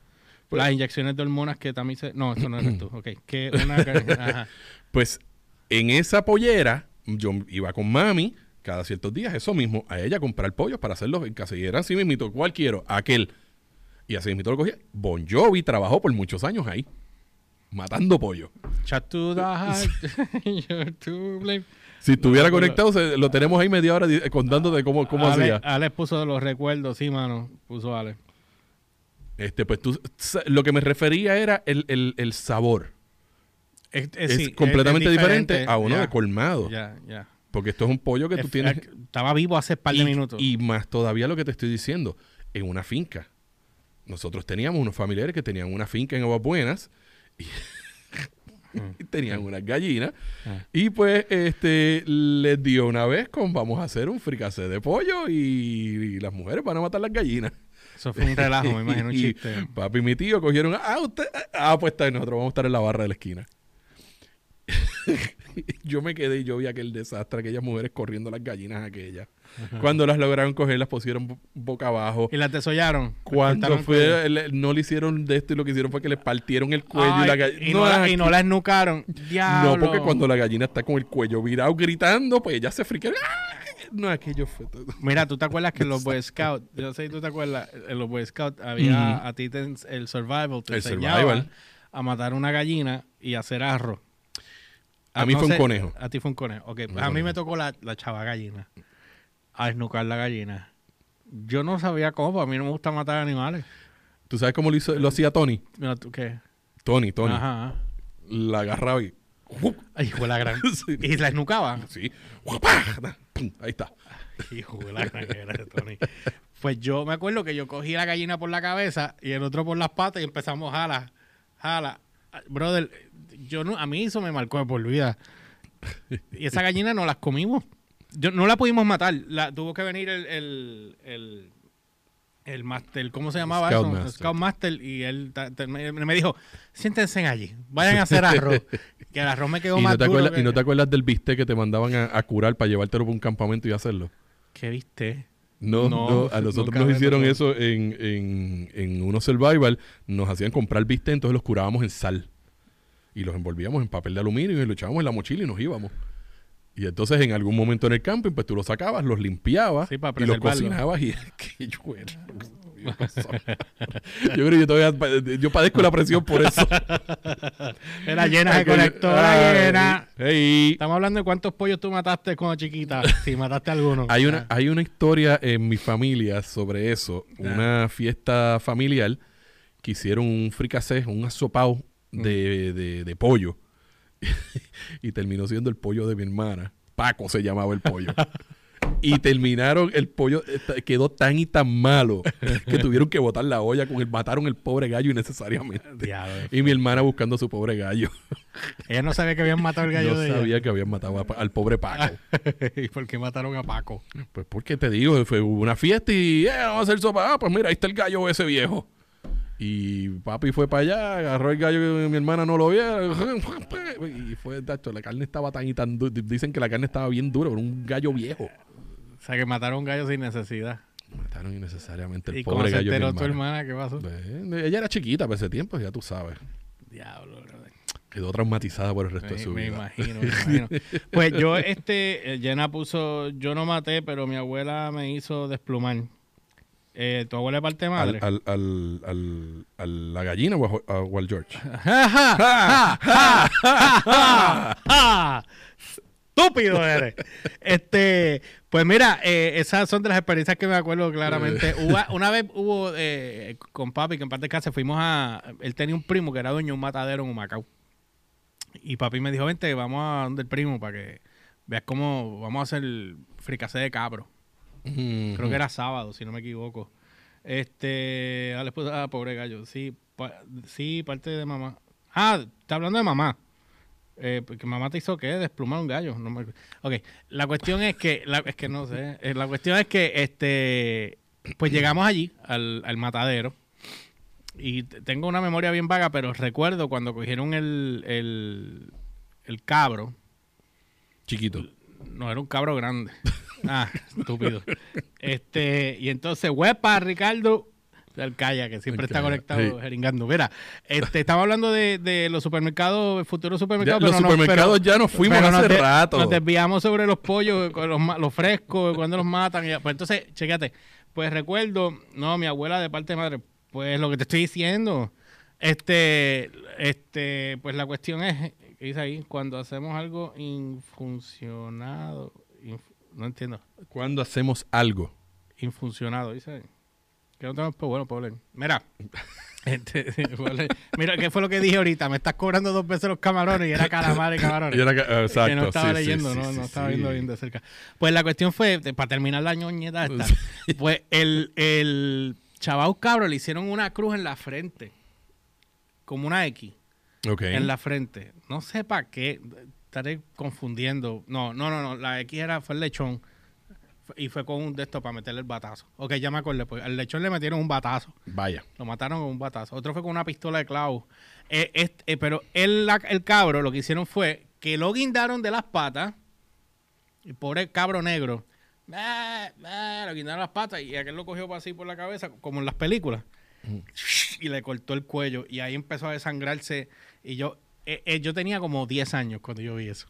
Speaker 2: Pues-
Speaker 1: Las inyecciones de hormonas que también se... No, eso no eres tú. Ok. Que una... Ajá.
Speaker 2: Pues en esa pollera, yo iba con mami cada ciertos días, eso mismo, a ella comprar pollos para hacerlos en casa. Y era así mismito, ¿cuál quiero? Aquel. Y así mismito lo cogía. Bon Jovi trabajó por muchos años ahí, matando pollo.
Speaker 1: Chat to the heart. You're to blame.
Speaker 2: Si estuviera conectado, se- lo tenemos ahí media hora contando de cómo, cómo
Speaker 1: Ale,
Speaker 2: hacía.
Speaker 1: Ale puso los recuerdos, sí, mano. Puso Ale.
Speaker 2: Este, pues tú, lo que me refería era el, el- el sabor.
Speaker 1: Es,
Speaker 2: Es,
Speaker 1: sí,
Speaker 2: completamente
Speaker 1: es
Speaker 2: diferente, a uno de colmado.
Speaker 1: Ya, ya.
Speaker 2: Porque esto es un pollo que tú
Speaker 1: Es-
Speaker 2: tienes.
Speaker 1: eh, Estaba vivo hace par de
Speaker 2: y,
Speaker 1: minutos.
Speaker 2: y más todavía lo que te estoy diciendo, en una finca. Nosotros teníamos unos familiares que tenían una finca en Aguas Buenas y, y tenían unas gallinas.
Speaker 1: Ah.
Speaker 2: Y pues este les dio una vez con vamos a hacer un fricacé de pollo y, y las mujeres van a matar las gallinas.
Speaker 1: Eso fue un relajo, me imagino un
Speaker 2: Y
Speaker 1: chiste.
Speaker 2: Papi y mi tío cogieron, ah, usted, ah, pues está, bien, nosotros vamos a estar en la barra de la esquina. yo me quedé y yo vi aquel desastre, aquellas mujeres corriendo las gallinas aquellas. Cuando las lograron coger, las pusieron bo- boca abajo.
Speaker 1: Y las desollaron.
Speaker 2: Cuando fue, le- no le hicieron de esto y lo que hicieron fue que le partieron el cuello y la gallina.
Speaker 1: y, no la, y no la esnucaron. Diablo.
Speaker 2: No, porque cuando la gallina está con el cuello virado gritando, pues ella se friquea. No, aquello fue todo.
Speaker 1: Mira, ¿tú te acuerdas que en los Boy Scouts, yo no sé si tú te acuerdas, en los Boy Scouts había a ti te el survival, te
Speaker 2: El
Speaker 1: enseñaban
Speaker 2: survival.
Speaker 1: a matar una gallina y hacer arroz.
Speaker 2: A mí fue un conejo.
Speaker 1: A ti fue un conejo. Ok, pues a mí me tocó la, la chava gallina. A desnucar la gallina. Yo no sabía cómo, a mí no me gusta matar animales.
Speaker 2: ¿Tú sabes cómo lo, hizo, lo hacía Tony?
Speaker 1: Mira, ¿tú qué?
Speaker 2: Tony, Tony.
Speaker 1: Ajá.
Speaker 2: La agarraba y...
Speaker 1: Ay, hijo de la gran.
Speaker 2: Sí.
Speaker 1: ¿Y la esnucaba?
Speaker 2: Sí. Pum, Ahí está.
Speaker 1: Hijo de la gran Tony. Pues yo me acuerdo que yo cogí la gallina por la cabeza y el otro por las patas y empezamos jala, jala. Brother, yo no, a mí eso me marcó de por vida. Y esa gallina no las comimos. Yo, no la pudimos matar. La, tuvo que venir el, el, el, el master, ¿cómo se llamaba
Speaker 2: Scout
Speaker 1: eso?
Speaker 2: master.
Speaker 1: Scoutmaster. Y él ta- ta- me, me dijo, siéntense allí, vayan a hacer arroz. que el arroz me quedó
Speaker 2: Y
Speaker 1: más
Speaker 2: no, te
Speaker 1: duro
Speaker 2: acuerdas,
Speaker 1: que-
Speaker 2: y no te acuerdas del bistec que te mandaban a, a curar para llevártelo por un campamento y hacerlo.
Speaker 1: ¿Qué viste?
Speaker 2: No,
Speaker 1: No,
Speaker 2: no, a nosotros nos hicieron eso en, en, en unos survival. Nos hacían comprar bistec, entonces los curábamos en sal. Y los envolvíamos en papel de aluminio y lo echábamos en la mochila y nos íbamos. Y entonces en algún momento en el camping, pues tú los sacabas, los limpiabas
Speaker 1: Sí,
Speaker 2: y los cocinabas y que yo Yo creo que yo todavía pa- yo padezco la presión por eso.
Speaker 1: Era llena de colectora llena.
Speaker 2: hey.
Speaker 1: Estamos hablando de cuántos pollos tú mataste cuando chiquita. Si mataste alguno.
Speaker 2: Hay una, hay una historia en mi familia sobre eso. Una fiesta familiar que hicieron un fricasé, un asopao de, de- de pollo. y terminó siendo el pollo de mi hermana. Paco se llamaba el pollo. Y terminaron, el pollo esta- quedó tan y tan malo que tuvieron que botar la olla con el, mataron el pobre gallo innecesariamente.
Speaker 1: Diablo.
Speaker 2: Y mi hermana buscando a su pobre gallo.
Speaker 1: Ella no sabía que habían matado el gallo
Speaker 2: No
Speaker 1: de ella.
Speaker 2: sabía que habían matado a al pobre Paco.
Speaker 1: ¿Y por qué mataron a Paco?
Speaker 2: Pues porque te digo, fue una fiesta y eh, vamos a hacer sopa. Ah, pues mira, ahí está el gallo ese viejo. Y papi fue para allá, agarró el gallo que mi hermana no lo vio. Y fue, tacho, la carne estaba tan y tan dura. Dicen que la carne estaba bien dura, pero un gallo viejo.
Speaker 1: O sea, que mataron a un gallo sin necesidad.
Speaker 2: Mataron innecesariamente el
Speaker 1: ¿Y cómo
Speaker 2: pobre
Speaker 1: se
Speaker 2: gallo. de mi
Speaker 1: enteró tu
Speaker 2: hermana.
Speaker 1: ¿Qué pasó?
Speaker 2: Eh, ella era chiquita para ese tiempo, ya tú sabes.
Speaker 1: Diablo, brother.
Speaker 2: Quedó traumatizada por el resto de su
Speaker 1: me
Speaker 2: vida.
Speaker 1: imagino, me imagino. Pues yo, este, eh, Jenna puso, yo no maté, pero mi abuela me hizo desplumar. Eh, ¿Tu abuela es parte de madre?
Speaker 2: Al, al, al, a la gallina o a, o al George.
Speaker 1: ¡Ja, ja, ja, ja, ja, ja, ja! Estúpido eres. Este, pues mira, eh, esas son de las experiencias que me acuerdo claramente. Hubo- una vez hubo eh, con papi, que en parte de casa fuimos a. Él tenía un primo que era dueño de un matadero en Humacao. Y papi me dijo: Vente, vamos a donde el primo para que veas cómo vamos a hacer el fricasé de cabro. Creo que era sábado, si no me equivoco. Este, le puse, ah, pobre gallo. Sí, pa- sí, parte de mamá. Ah, está hablando de mamá. Eh, porque mamá te hizo qué, desplumar un gallo. No me... Ok, la cuestión es que, la- es que no sé, Eh, la cuestión es que, este, pues llegamos allí, al, al matadero, y tengo una memoria bien vaga, pero recuerdo cuando cogieron el, el, el cabro,
Speaker 2: Chiquito.
Speaker 1: no, era un cabro grande. Ah, estúpido. Este, y entonces, huepa, Ricardo. El calla, que siempre
Speaker 2: El
Speaker 1: está
Speaker 2: calla,
Speaker 1: conectado
Speaker 2: sí.
Speaker 1: jeringando. Mira, este, estamos hablando de, de los supermercados, futuros
Speaker 2: Ya,
Speaker 1: supermercados.
Speaker 2: los
Speaker 1: pero no-
Speaker 2: supermercados
Speaker 1: pero-
Speaker 2: ya nos fuimos hace
Speaker 1: nos de-
Speaker 2: rato.
Speaker 1: Nos desviamos sobre los pollos, los, los frescos, cuando los matan. y ya. Pues entonces, chécate. Pues recuerdo, no, mi abuela de parte de madre, pues lo que te estoy diciendo. Este, este, pues la cuestión es, ¿qué dice ahí? Cuando hacemos algo infuncionado, inf- no entiendo,
Speaker 2: Cuando hacemos algo.
Speaker 1: infuncionado, dice ahí. Que no tengo, pues bueno, leer. Mira, este, mira, ¿qué fue lo que dije ahorita? Me estás cobrando dos veces los camarones y era calamar y camarones.
Speaker 2: Y era exacto,
Speaker 1: que no estaba
Speaker 2: sí,
Speaker 1: leyendo,
Speaker 2: sí,
Speaker 1: no,
Speaker 2: sí,
Speaker 1: no estaba viendo bien de cerca. Pues la cuestión fue, de- para terminar la ñoñeta esta, pues el, el chaval cabro le hicieron una cruz en la frente, como una X
Speaker 2: Ok.
Speaker 1: en la frente. No sé para qué, estaré confundiendo. No, no, no, no, la X era, fue el lechón. Y fue con un de estos para meterle el batazo. Ok, ya me acordé, pues al lechón le metieron un batazo.
Speaker 2: Vaya.
Speaker 1: Lo mataron con un batazo. Otro fue con una pistola de clavo. Eh, este, eh, pero el, la- el cabro lo que hicieron fue que lo guindaron de las patas. El pobre cabro negro. "Ah, ah", lo guindaron las patas y aquel lo cogió así por la cabeza, como en las películas. Y le cortó el cuello. Y ahí empezó a desangrarse. Y yo, eh, eh, yo tenía como 10 años cuando yo vi eso.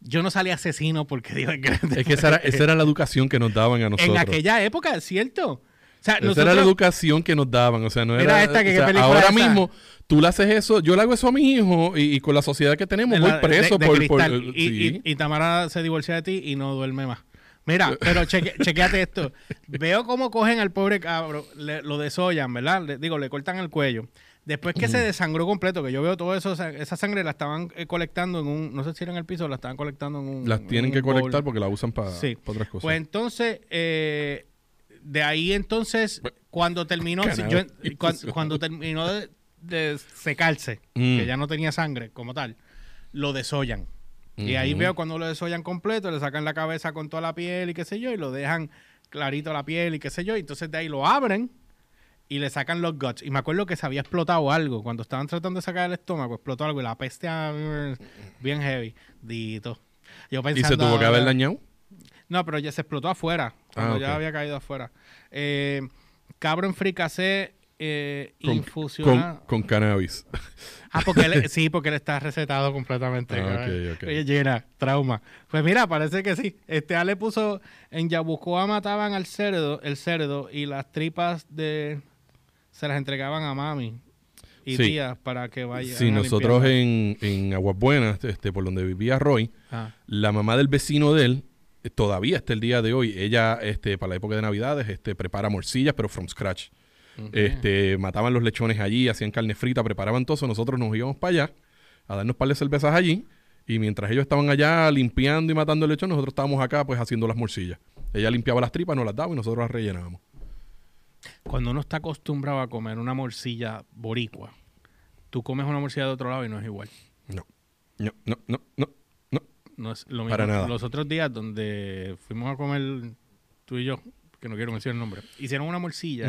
Speaker 1: Yo no salí asesino porque Dios es grande.
Speaker 2: Es que esa era, esa era la educación que nos daban a nosotros.
Speaker 1: en aquella época, es cierto. O sea,
Speaker 2: Esa era la educación que nos daban, o sea, no era...
Speaker 1: esta, que
Speaker 2: o sea, ahora
Speaker 1: esa.
Speaker 2: mismo, tú le haces eso, yo le hago eso a mi hijo y, y con la sociedad que tenemos
Speaker 1: de
Speaker 2: voy
Speaker 1: la-
Speaker 2: preso
Speaker 1: de- de
Speaker 2: por... por-
Speaker 1: cristal. y,
Speaker 2: sí.
Speaker 1: y- y Tamara se divorcia de ti y no duerme más. Mira, pero cheque, chequeate esto. Veo cómo cogen al pobre cabro, le- lo desollan, ¿verdad? Le- digo, le cortan el cuello. Después que se desangró completo, que yo veo todo eso, esa sangre la estaban eh, colectando en un, no sé si era en el piso, la estaban colectando en un...
Speaker 2: Las
Speaker 1: en
Speaker 2: tienen que
Speaker 1: bowl.
Speaker 2: conectar porque la usan para
Speaker 1: Sí.
Speaker 2: otras cosas.
Speaker 1: Pues entonces, eh, de ahí entonces, cuando terminó, yo- cuando, terminó de, de secarse,
Speaker 2: Mm.
Speaker 1: que ya no tenía sangre como tal, lo desollan. Y ahí veo cuando lo desollan completo, le sacan la cabeza con toda la piel y qué sé yo, y lo dejan clarito la piel y qué sé yo, y entonces de ahí lo abren y le sacan los guts. Y me acuerdo que se había explotado algo. Cuando estaban tratando de sacar el estómago, explotó algo y la peste ah, bien heavy. Dito. Yo
Speaker 2: ¿Y se tuvo que haber dañado?
Speaker 1: no, pero ya se explotó afuera. Cuando
Speaker 2: Ah, ok.
Speaker 1: ya había caído afuera. Eh, cabro en fricasé eh,
Speaker 2: Con,
Speaker 1: infusionado.
Speaker 2: con, con cannabis.
Speaker 1: Ah, porque él, sí, porque él está recetado completamente.
Speaker 2: Ah,
Speaker 1: cabrón.
Speaker 2: ok, ok.
Speaker 1: Oye, llena, trauma. Pues mira, parece que sí. Este A le puso en Yabucoa mataban al cerdo, el cerdo y las tripas de se las entregaban a mami y
Speaker 2: Sí.
Speaker 1: tías para que vayan.
Speaker 2: Sí,
Speaker 1: a
Speaker 2: nosotros en, en Aguas Buenas, este, por donde vivía Roy,
Speaker 1: Ah,
Speaker 2: la mamá del vecino de él, eh, todavía hasta el día de hoy, ella, este, para la época de Navidades, este, prepara morcillas, pero from scratch. Este, mataban los lechones allí, hacían carne frita, preparaban todo eso. Nosotros nos íbamos para allá a darnos par de cervezas allí. Y mientras ellos estaban allá limpiando y matando el lechón, nosotros estábamos acá pues haciendo las morcillas. Ella limpiaba las tripas, nos las daba y nosotros las rellenábamos.
Speaker 1: Cuando uno está acostumbrado a comer una morcilla boricua, tú comes una morcilla de otro lado y no es igual.
Speaker 2: No, no, no, no, no. no.
Speaker 1: No es lo mismo.
Speaker 2: Para nada.
Speaker 1: Los otros días donde fuimos a comer tú y yo, que no quiero mencionar el nombre, hicieron una morcilla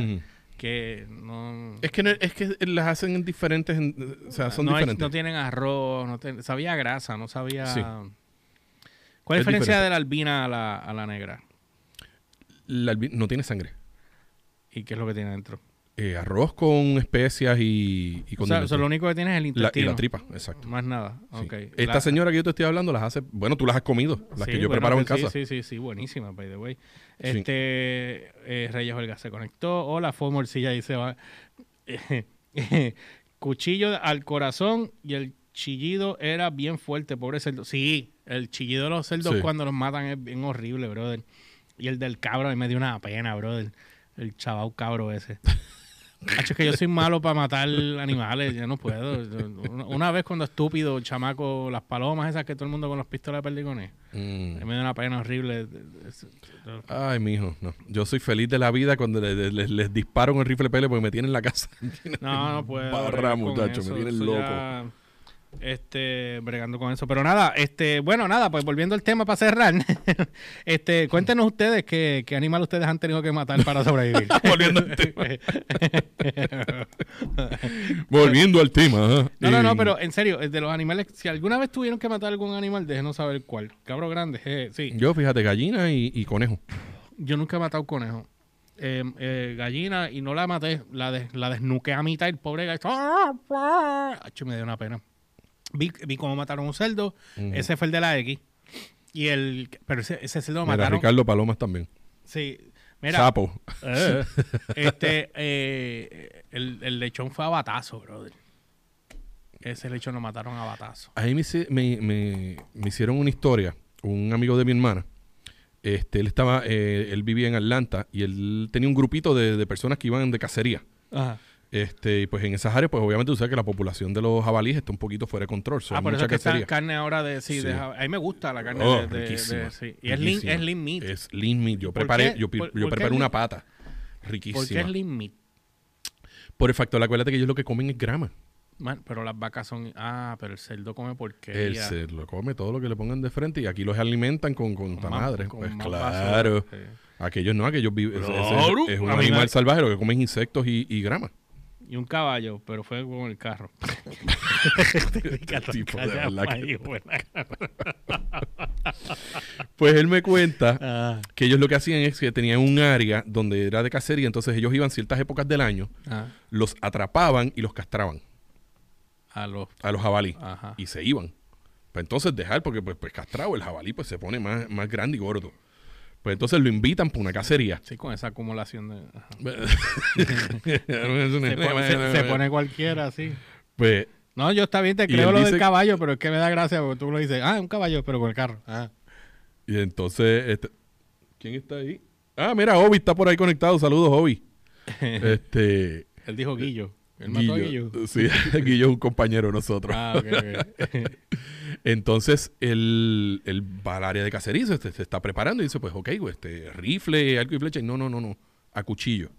Speaker 1: que no...
Speaker 2: Es que no- es que las hacen en diferentes, en- o sea, son
Speaker 1: no, hay-
Speaker 2: diferentes.
Speaker 1: no tienen arroz, no ten- sabía grasa, no sabía...
Speaker 2: Sí.
Speaker 1: ¿Cuál es
Speaker 2: Es
Speaker 1: la diferencia
Speaker 2: diferente.
Speaker 1: de la albina a la, a la negra?
Speaker 2: La albi- no tiene sangre.
Speaker 1: ¿Y qué es lo que tiene dentro?
Speaker 2: Eh, arroz con especias y, y
Speaker 1: O sea, lo único que tiene es el
Speaker 2: La- y
Speaker 1: intestino.
Speaker 2: la tripa, exacto.
Speaker 1: Más nada.
Speaker 2: Sí. Esta
Speaker 1: La-
Speaker 2: señora que yo te estoy hablando las hace, bueno, tú las has comido, las
Speaker 1: Sí,
Speaker 2: que yo
Speaker 1: bueno,
Speaker 2: preparaba en
Speaker 1: pues
Speaker 2: casa.
Speaker 1: Sí, sí, sí, buenísima, by the way. Este, eh, Reyes Olga se conectó. Hola, fue morcilla y se va. Cuchillo al corazón y el chillido era bien fuerte, pobre cerdo. Sí, el chillido de los cerdos cuando los matan es bien horrible, brother. Y el del cabro a mí me dio una pena, brother. El chaval cabro ese. Hacho, es que yo soy malo para matar animales, yo no puedo. Una- vez cuando estúpido, chamaco, las palomas esas que todo el mundo con las pistolas de perdigones.
Speaker 2: Mm.
Speaker 1: Me dio una pena horrible.
Speaker 2: Ay, mijo, no. Yo soy feliz de la vida cuando le- le- les, les disparo con el rifle pele porque me tienen en la casa.
Speaker 1: No, no puedo.
Speaker 2: Barra, muchacho, me tienen loco.
Speaker 1: ya, este, bregando con eso. Pero nada, este, bueno, nada, pues volviendo al tema para cerrar. este, cuéntenos ustedes qué, qué animal ustedes han tenido que matar para sobrevivir.
Speaker 2: Volviendo al Volviendo al tema.
Speaker 1: No, no, no, pero en serio, de los animales, si alguna vez tuvieron que matar algún animal, déjenos saber cuál. Cabro grande, eh, sí.
Speaker 2: Yo, fíjate, gallina y, y conejo.
Speaker 1: Yo nunca he matado conejo. Eh, eh, gallina y no la maté, la, de, la desnuqué a mitad el pobre gallo. Acho, me dio una pena. Vi, vi cómo mataron un cerdo, ese fue el de la X. Y el. Pero ese, ese cerdo lo
Speaker 2: Mira,
Speaker 1: mataron.
Speaker 2: Ricardo Palomas también.
Speaker 1: Sí. Mira,
Speaker 2: Sapo.
Speaker 1: eh, este, eh, el, el lechón fue a batazo, brother. Ese lechón lo mataron a batazo.
Speaker 2: Ahí me, me, me- me hicieron una historia. Un amigo de mi hermana. Este, él estaba, eh, él vivía en Atlanta y él tenía un grupito de, de personas que iban de cacería.
Speaker 1: Ajá.
Speaker 2: Este, y pues en esas áreas, pues obviamente tú sabes que la población de los jabalíes está un poquito fuera de control.
Speaker 1: Ah, por eso es que está carne ahora de. Sí,
Speaker 2: Sí.
Speaker 1: de a mí me gusta la carne
Speaker 2: Oh,
Speaker 1: de, de- sí. Y es lean, es lean meat.
Speaker 2: Es lean meat. Yo
Speaker 1: ¿Por
Speaker 2: preparé, yo,
Speaker 1: ¿Por-
Speaker 2: yo
Speaker 1: por
Speaker 2: preparé una pata.
Speaker 1: ¿Por
Speaker 2: Riquísima.
Speaker 1: qué es lean meat?
Speaker 2: Por el factor, acuérdate que ellos lo que comen es grama.
Speaker 1: Man, pero las vacas son. Ah, pero el cerdo come porquería.
Speaker 2: se lo come todo lo que le pongan de frente y aquí los alimentan con, con,
Speaker 1: Con
Speaker 2: madre.
Speaker 1: con
Speaker 2: Pues claro.
Speaker 1: basura, sí.
Speaker 2: Aquellos no, aquellos viven. es, es un animal salvaje lo que comen insectos y, y grama.
Speaker 1: Y un caballo, pero fue con el carro.
Speaker 2: tipo, de verdad que-
Speaker 1: Ay, buena.
Speaker 2: Pues él me cuenta
Speaker 1: Ah,
Speaker 2: que ellos lo que hacían es que tenían un área donde era de cacería, entonces ellos iban ciertas épocas del año,
Speaker 1: ah,
Speaker 2: los atrapaban y los castraban
Speaker 1: a los.
Speaker 2: a los jabalí
Speaker 1: Ajá.
Speaker 2: y se iban. Pues entonces dejar, porque pues, pues castrado el jabalí pues se pone más, más grande y gordo. Pues entonces lo invitan para una cacería.
Speaker 1: Sí, con esa acumulación de.
Speaker 2: se
Speaker 1: pone, se- se pone cualquiera así.
Speaker 2: Pues
Speaker 1: No, yo está bien, te creo lo
Speaker 2: dice-
Speaker 1: del caballo, pero es que me da gracia porque tú lo dices, ah, un caballo, pero con el carro. Ah.
Speaker 2: Y entonces, este, ¿Quién está ahí? Ah, mira, Obi está por ahí conectado. Saludos, Obi. este.
Speaker 1: Él dijo Guillo. Él mató a Guillo.
Speaker 2: Sí, Guillo es un compañero de nosotros.
Speaker 1: Ah, ok, ok.
Speaker 2: Entonces, él, él va al área de cacería, se, se está preparando y dice, pues, ok, güey, este, rifle, arco y flecha. Y no, no, no, no. A cuchillo.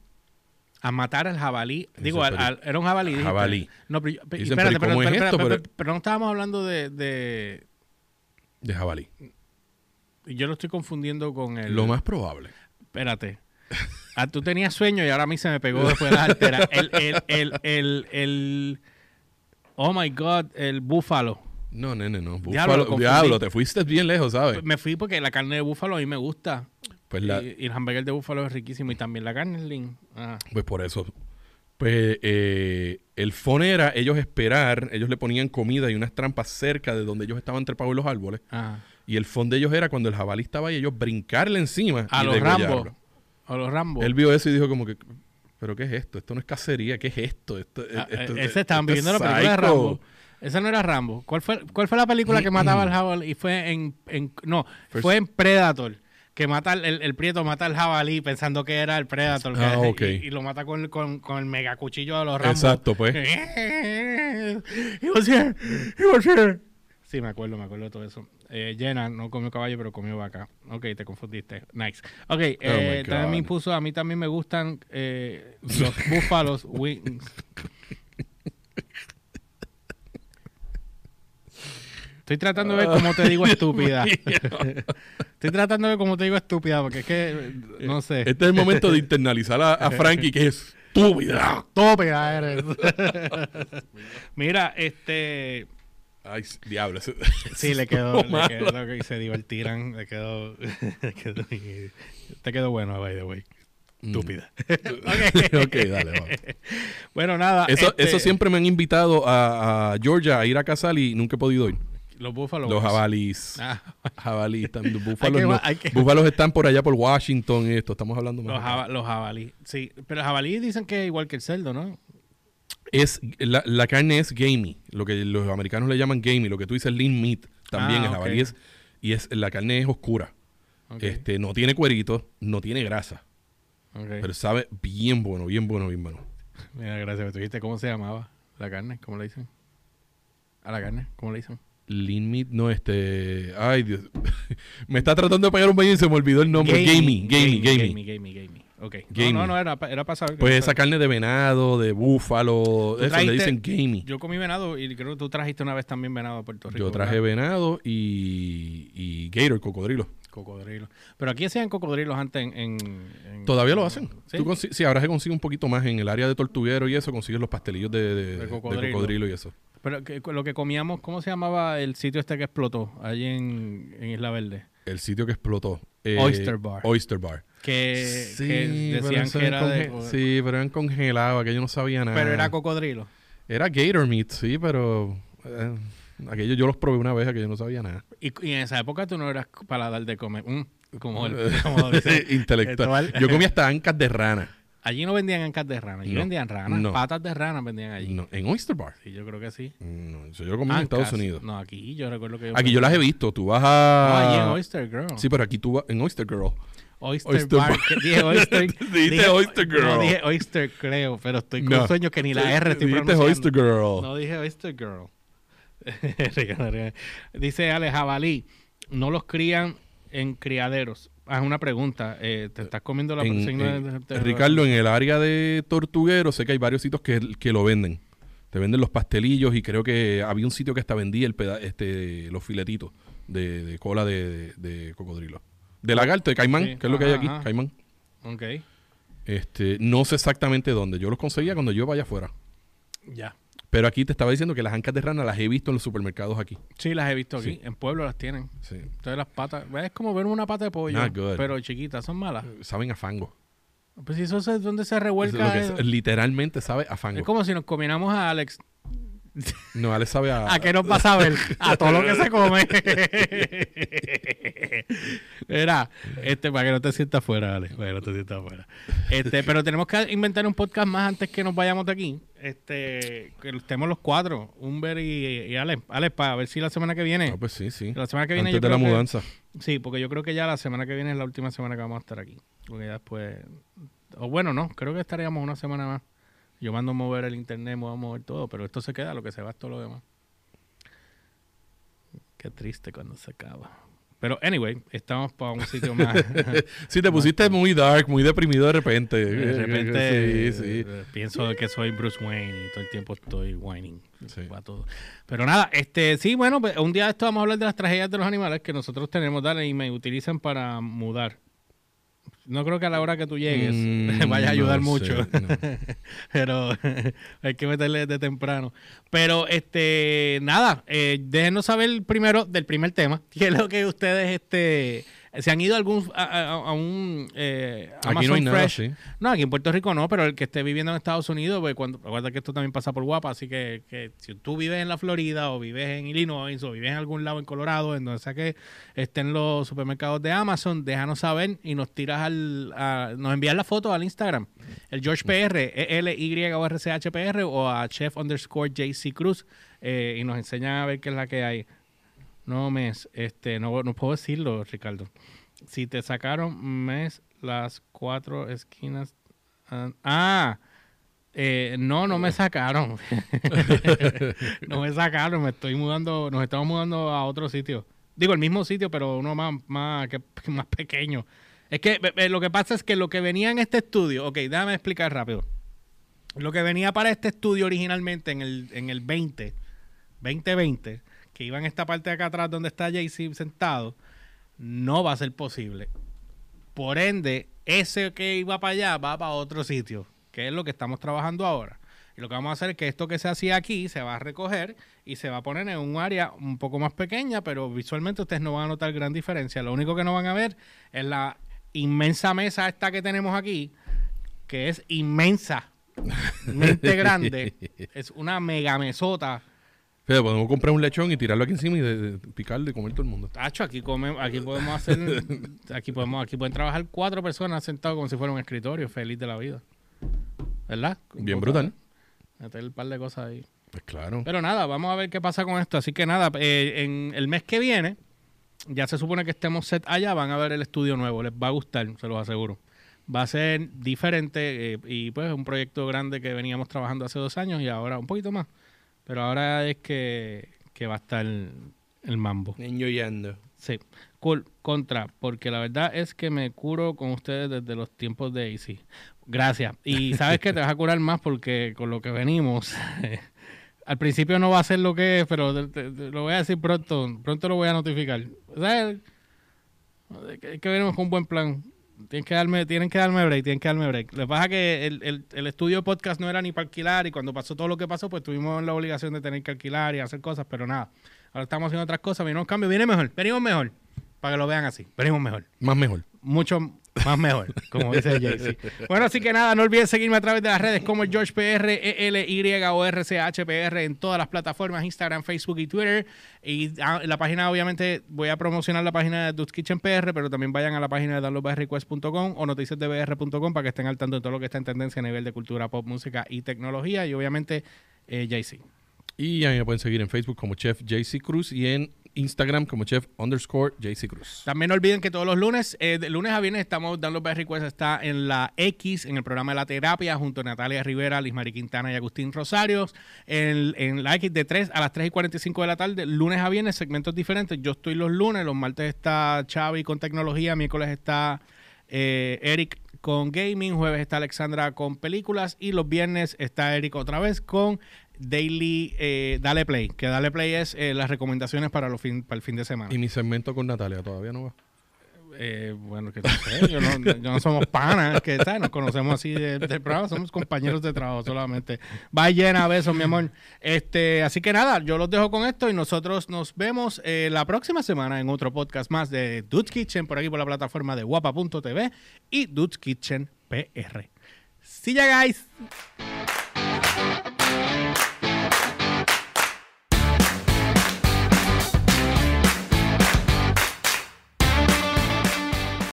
Speaker 1: a matar al jabalí. Digo,
Speaker 2: Dice,
Speaker 1: al-
Speaker 2: pero-
Speaker 1: al- era un jabalí. dijiste.
Speaker 2: Jabalí.
Speaker 1: No, pero, yo- pe-
Speaker 2: Dicen,
Speaker 1: espérate,
Speaker 2: pero ¿y
Speaker 1: pero,
Speaker 2: es
Speaker 1: pero-
Speaker 2: esto?
Speaker 1: pero-
Speaker 2: Pero-
Speaker 1: pero- pero no estábamos hablando de, de-
Speaker 2: De jabalí.
Speaker 1: Yo lo estoy confundiendo con el...
Speaker 2: Lo más probable.
Speaker 1: Espérate. Ah, tú tenías sueño y ahora a mí se me pegó después de las alteras. El, el, el, el, el... Oh, my God. El búfalo.
Speaker 2: No, nene, no. Búfalo, diablo, te fuiste bien lejos, ¿sabes?
Speaker 1: Me fui porque la carne de búfalo a mí me gusta.
Speaker 2: Pues, la,
Speaker 1: Y, y el hamburger de búfalo es riquísimo. Y también la carne es lean. Ah.
Speaker 2: pues por eso. Pues eh, el phone era ellos esperar, ellos le ponían comida y unas trampas cerca de donde ellos estaban trepados en los árboles.
Speaker 1: Ah.
Speaker 2: Y el phone de ellos era cuando el jabalí estaba ahí, ellos brincarle encima
Speaker 1: A
Speaker 2: y
Speaker 1: los. Rambo. A los Rambo.
Speaker 2: Él vio eso y dijo como que, ¿pero qué es esto? Esto no es cacería, ¿qué es esto? esto,
Speaker 1: Ah,
Speaker 2: esto-
Speaker 1: eh, ese estaban viendo la película de
Speaker 2: psycho".
Speaker 1: Rambo. Esa no era Rambo. ¿Cuál fue, cuál fue la película que mataba al jabalí? Y fue en, en- no,
Speaker 2: First-
Speaker 1: fue en Predator. Que mata el, el prieto mata al jabalí pensando que era el Predator. que-
Speaker 2: Ah, ok.
Speaker 1: y, y lo mata con, con, con el mega cuchillo de los Rambo.
Speaker 2: Exacto, pues.
Speaker 1: He was here. He was here. Sí, me acuerdo, me acuerdo de todo eso. Eh, Jenna no comió caballo, pero comió vaca. Ok, te confundiste. Nice. Ok, eh,
Speaker 2: Oh my
Speaker 1: también me impuso, a mí también me gustan eh, los búfalos wings. Estoy tratando de ver cómo te digo estúpida. Estoy tratando de ver cómo te digo estúpida, porque es que, no sé.
Speaker 2: Este es el momento de internalizar a, a Frankie, que es estúpida.
Speaker 1: Estúpida eres. Mira, este...
Speaker 2: Ay, diablo.
Speaker 1: Sí, le quedó, le quedó y se divertirán, le quedó, le quedó- te quedó bueno, by the way.
Speaker 2: Mm.
Speaker 1: Estúpida.
Speaker 2: ok, dale, vamos.
Speaker 1: Bueno, nada.
Speaker 2: Eso,
Speaker 1: este,
Speaker 2: eso siempre me han invitado a, a Georgia a ir a cazar y nunca he podido ir.
Speaker 1: Los búfalos.
Speaker 2: Los jabalís.
Speaker 1: Ah,
Speaker 2: Jabalís. búfalos,
Speaker 1: que-
Speaker 2: no.
Speaker 1: hay que-
Speaker 2: búfalos están por allá por Washington esto. Estamos hablando más.
Speaker 1: los, jaba- los jabalí. Sí, pero jabalí dicen que es igual que el cerdo, ¿no?
Speaker 2: Es, la, la carne es gamey. Lo que los americanos le llaman gamey. Lo que tú dices lean meat. También
Speaker 1: Ah,
Speaker 2: el jabalí es. Y es, la carne es oscura. Este, no tiene cuerito, no tiene grasa. Pero sabe bien bueno, bien bueno, bien bueno.
Speaker 1: Mira, gracias. ¿Tú dijiste cómo se llamaba la carne? ¿Cómo le dicen? A la carne, ¿cómo le dicen?
Speaker 2: Meat, no, este. Ay, Dios. me está tratando de pegar un baño y se me olvidó el nombre. Gamey, gamey, gamey.
Speaker 1: Gamey, gamey, gamey. Ok.
Speaker 2: Gamey.
Speaker 1: No, no, no, era, era que
Speaker 2: Pues esa carne de venado, de búfalo, eso le
Speaker 1: trajiste-
Speaker 2: dicen gamey.
Speaker 1: Yo comí venado y creo que tú trajiste una vez también venado a Puerto Rico.
Speaker 2: Yo traje
Speaker 1: ¿verdad?
Speaker 2: venado y, y gator, cocodrilo.
Speaker 1: Cocodrilo. Pero aquí hacían cocodrilos antes en... en- en-
Speaker 2: Todavía lo hacen.
Speaker 1: ¿Sí?
Speaker 2: Tú sí, ahora se consigue un poquito más en el área de tortuguero y eso, consigues los pastelillos de, de-
Speaker 1: De
Speaker 2: de
Speaker 1: cocodrilo.
Speaker 2: cocodrilo. y eso.
Speaker 1: Pero que- lo que comíamos, ¿cómo se llamaba el sitio este que explotó allí en, en Isla Verde?
Speaker 2: El sitio que explotó. eh,
Speaker 1: Oyster Bar.
Speaker 2: Oyster Bar.
Speaker 1: Que,
Speaker 2: Sí,
Speaker 1: que decían que era de...
Speaker 2: Sí, pero eran congelados, aquello no sabía nada.
Speaker 1: Pero era cocodrilo.
Speaker 2: Era gator meat, sí, pero... eh, aquello yo los probé una vez, aquello no sabía nada.
Speaker 1: Y, y en esa época tú no eras para dar de comer. Mm, como, el, como dice.
Speaker 2: Intelectual. Yo comía hasta ancas de rana.
Speaker 1: Allí no vendían ancas de rana. Allí
Speaker 2: No.
Speaker 1: vendían ranas.
Speaker 2: No.
Speaker 1: Patas de rana vendían allí.
Speaker 2: No, en Oyster Bar.
Speaker 1: Sí, yo creo que sí.
Speaker 2: No, eso yo lo comí en. Estados Unidos.
Speaker 1: No, aquí yo recuerdo que...
Speaker 2: Aquí yo las he visto. Tú vas
Speaker 1: No,
Speaker 2: a...
Speaker 1: allí en Oyster Girl.
Speaker 2: Sí, pero aquí tú vas... En Oyster Girl.
Speaker 1: Oyster,
Speaker 2: Oyster
Speaker 1: Bar. Dije Oyster.
Speaker 2: Dijiste
Speaker 1: dije-
Speaker 2: Oyster Girl.
Speaker 1: No, dije Oyster, creo, pero estoy con
Speaker 2: No.
Speaker 1: sueños que ni la R estoy
Speaker 2: Dijiste. Oyster Girl.
Speaker 1: No dije Oyster Girl. Dice Ale, jabalí, no los crían en criaderos. Haz una pregunta. eh, ¿Te estás comiendo la
Speaker 2: En-
Speaker 1: de-
Speaker 2: Ricardo, en el área de Tortuguero sé que hay varios sitios que, que lo venden. Te venden los pastelillos y creo que había un sitio que hasta vendía el peda- este, los filetitos de, de cola de, de- de cocodrilo. De lagarto, de caimán,
Speaker 1: Sí,
Speaker 2: que es lo que hay aquí,
Speaker 1: ajá.
Speaker 2: caimán.
Speaker 1: Ok,
Speaker 2: Este, no sé exactamente dónde. Yo los conseguía cuando yo vaya afuera.
Speaker 1: ya.
Speaker 2: Pero aquí te estaba diciendo que las ancas de rana las he visto en los supermercados aquí.
Speaker 1: Sí, las he visto aquí.
Speaker 2: Sí.
Speaker 1: En Pueblo las tienen.
Speaker 2: Sí.
Speaker 1: Entonces las patas... Es como ver una pata de pollo,
Speaker 2: Not good.
Speaker 1: pero chiquitas. Son malas.
Speaker 2: Saben a fango.
Speaker 1: Pues si eso es donde se
Speaker 2: es
Speaker 1: revuelca... eh,
Speaker 2: es- literalmente sabe a fango.
Speaker 1: es como si nos comiéramos a Alex.
Speaker 2: No, Ale sabe a...
Speaker 1: ¿A qué nos vas a ver? A todo lo que se come. Mira, este, para que no te sientas fuera, dale. Para que no te sientas fuera. Este, pero tenemos que inventar un podcast más antes que nos vayamos de aquí. este, que estemos los cuatro, Humber y, y Alex, Alex, para ver si la semana que viene,
Speaker 2: Ah, pues sí, sí.
Speaker 1: la semana que viene
Speaker 2: Antes
Speaker 1: yo
Speaker 2: de la
Speaker 1: que-
Speaker 2: mudanza.
Speaker 1: Sí, porque yo creo que ya la semana que viene es la última semana que vamos a estar aquí. Porque ya después. O bueno, no, creo que estaríamos una semana más. Yo mando a mover el internet, me voy a mover todo, pero esto se queda, lo que se va es todo lo demás. Qué triste cuando se acaba. Pero, anyway, estamos para un sitio más.
Speaker 2: Sí, te pusiste muy dark, muy deprimido de repente.
Speaker 1: de repente
Speaker 2: Sí, sí.
Speaker 1: eh, pienso que soy Bruce Wayne y todo el tiempo estoy whining
Speaker 2: Sí.
Speaker 1: para todo. Pero nada, este sí, bueno, pues, un día de esto vamos a hablar de las tragedias de los animales que nosotros tenemos, dale, y me utilizan para mudar. No creo que a la hora que tú llegues
Speaker 2: Mm,
Speaker 1: vaya a ayudar
Speaker 2: no
Speaker 1: mucho,
Speaker 2: sé, no.
Speaker 1: pero hay que meterle desde temprano. Pero este nada, eh, déjenos saber primero del primer tema, que es lo que ustedes este se han ido a algún a, a- a un eh,
Speaker 2: Aquí no hay nada así.
Speaker 1: No, aquí en Puerto Rico no, pero el que esté viviendo en Estados Unidos, pues cuando, recuerda que esto también pasa por guapa, así que, que si tú vives en la Florida o vives en Illinois o vives en algún lado en Colorado, en donde sea que estén los supermercados de Amazon, déjanos saber y nos tiras al, a- nos envías la foto al Instagram, el George PR, E L Y O R C H P R o a chef underscore JC Cruz eh, y nos enseñan a ver qué es la que hay. No, mes, este, no, no puedo decirlo, Ricardo. Si te sacaron mes las cuatro esquinas. ah, eh, no, no me sacaron. no me sacaron, me estoy mudando, nos estamos mudando a otro sitio. Digo, el mismo sitio, pero uno más, más, más pequeño. Es que lo que pasa es que lo que venía en este estudio, ok, déjame explicar rápido. Lo que venía para este estudio originalmente en el, en el 20, 2020, que iba en esta parte de acá atrás donde está JC sentado, no va a ser posible. Por ende, ese que iba para allá va para otro sitio, que es lo que estamos trabajando ahora. Y lo que vamos a hacer es que esto que se hacía aquí se va a recoger y se va a poner en un área un poco más pequeña, pero visualmente ustedes no van a notar gran diferencia. Lo único que no van a ver es la inmensa mesa esta que tenemos aquí, que es inmensa, mente grande. Es una mega mesota.
Speaker 2: Pero podemos comprar un lechón y tirarlo aquí encima y de, de- picarlo y comer todo el mundo.
Speaker 1: Tacho, aquí come, aquí podemos hacer, aquí podemos, aquí pueden trabajar cuatro personas sentados como si fuera un escritorio, feliz de la vida. ¿Verdad?
Speaker 2: Bien brutal.
Speaker 1: Meter un par de cosas ahí.
Speaker 2: Pues claro.
Speaker 1: Pero nada, vamos a ver qué pasa con esto. Así que nada, eh, en el mes que viene, ya se supone que estemos set allá, van a ver el estudio nuevo. Les va a gustar, se los aseguro. Va a ser diferente eh, y pues un proyecto grande que veníamos trabajando hace dos años y ahora un poquito más. Pero ahora es que, que va a estar el mambo.
Speaker 2: Niño yendo.
Speaker 1: Sí, cool, contra, porque la verdad es que me curo con ustedes desde los tiempos de AC. Gracias. Y sabes que te vas a curar más porque con lo que venimos, al principio no va a ser lo que es, pero te- te- te lo voy a decir pronto, pronto lo voy a notificar. ¿Sabes? Es que venimos con un buen plan. Tienen que darme, tienen que darme break, tienen que darme break. Lo que pasa es que el, el, el estudio de podcast no era ni para alquilar y cuando pasó todo lo que pasó, pues tuvimos la obligación de tener que alquilar y hacer cosas, pero nada. Ahora estamos haciendo otras cosas, venimos cambio, viene mejor, venimos mejor. Para que lo vean así, venimos mejor.
Speaker 2: Más mejor.
Speaker 1: Mucho más mejor, como dice Jay Bueno, así que nada, no olviden seguirme a través de las redes como el George PR, E L Y O R C H P R en todas las plataformas, Instagram, Facebook y Twitter. Y ah, la página, obviamente, voy a promocionar la página de Dude's Kitchen PR, pero también vayan a la página de downloadbyrequest.com o noticiasdbr.com para que estén al tanto de todo lo que está en tendencia a nivel de cultura, pop, música y tecnología. Y obviamente, eh, Jay-Z.
Speaker 2: Y a mí me pueden seguir en Facebook como Chef JC Cruz y en Instagram como Chef underscore JC Cruz.
Speaker 1: También no olviden que todos los lunes, eh, de lunes a viernes, estamos dando Best Request. Está en la X, en el programa de la terapia, junto a Natalia Rivera, Liz Mari Quintana y Agustín Rosarios. En, la X de 3 a las 3 y 45 de la tarde, lunes a viernes, segmentos diferentes. Yo estoy los lunes, los martes está Xavi con tecnología, miércoles está eh, Eric con gaming, jueves está Alexandra con películas y los viernes está Eric otra vez con Daily eh, Dale Play, que Dale Play es eh, las recomendaciones para, los fin, para el fin de semana.
Speaker 2: Y mi segmento con Natalia todavía no va.
Speaker 1: Eh, bueno, que no sé, yo no, yo no somos panas, que ¿sabes? nos conocemos así de, de programa, somos compañeros de trabajo solamente. Va llena besos, mi amor. Este, así que nada, yo los dejo con esto y nosotros nos vemos eh, la próxima semana en otro podcast más de Dude's Kitchen, por aquí por la plataforma de guapa.tv y Dude's Kitchen PR. See ya, guys. Thank you.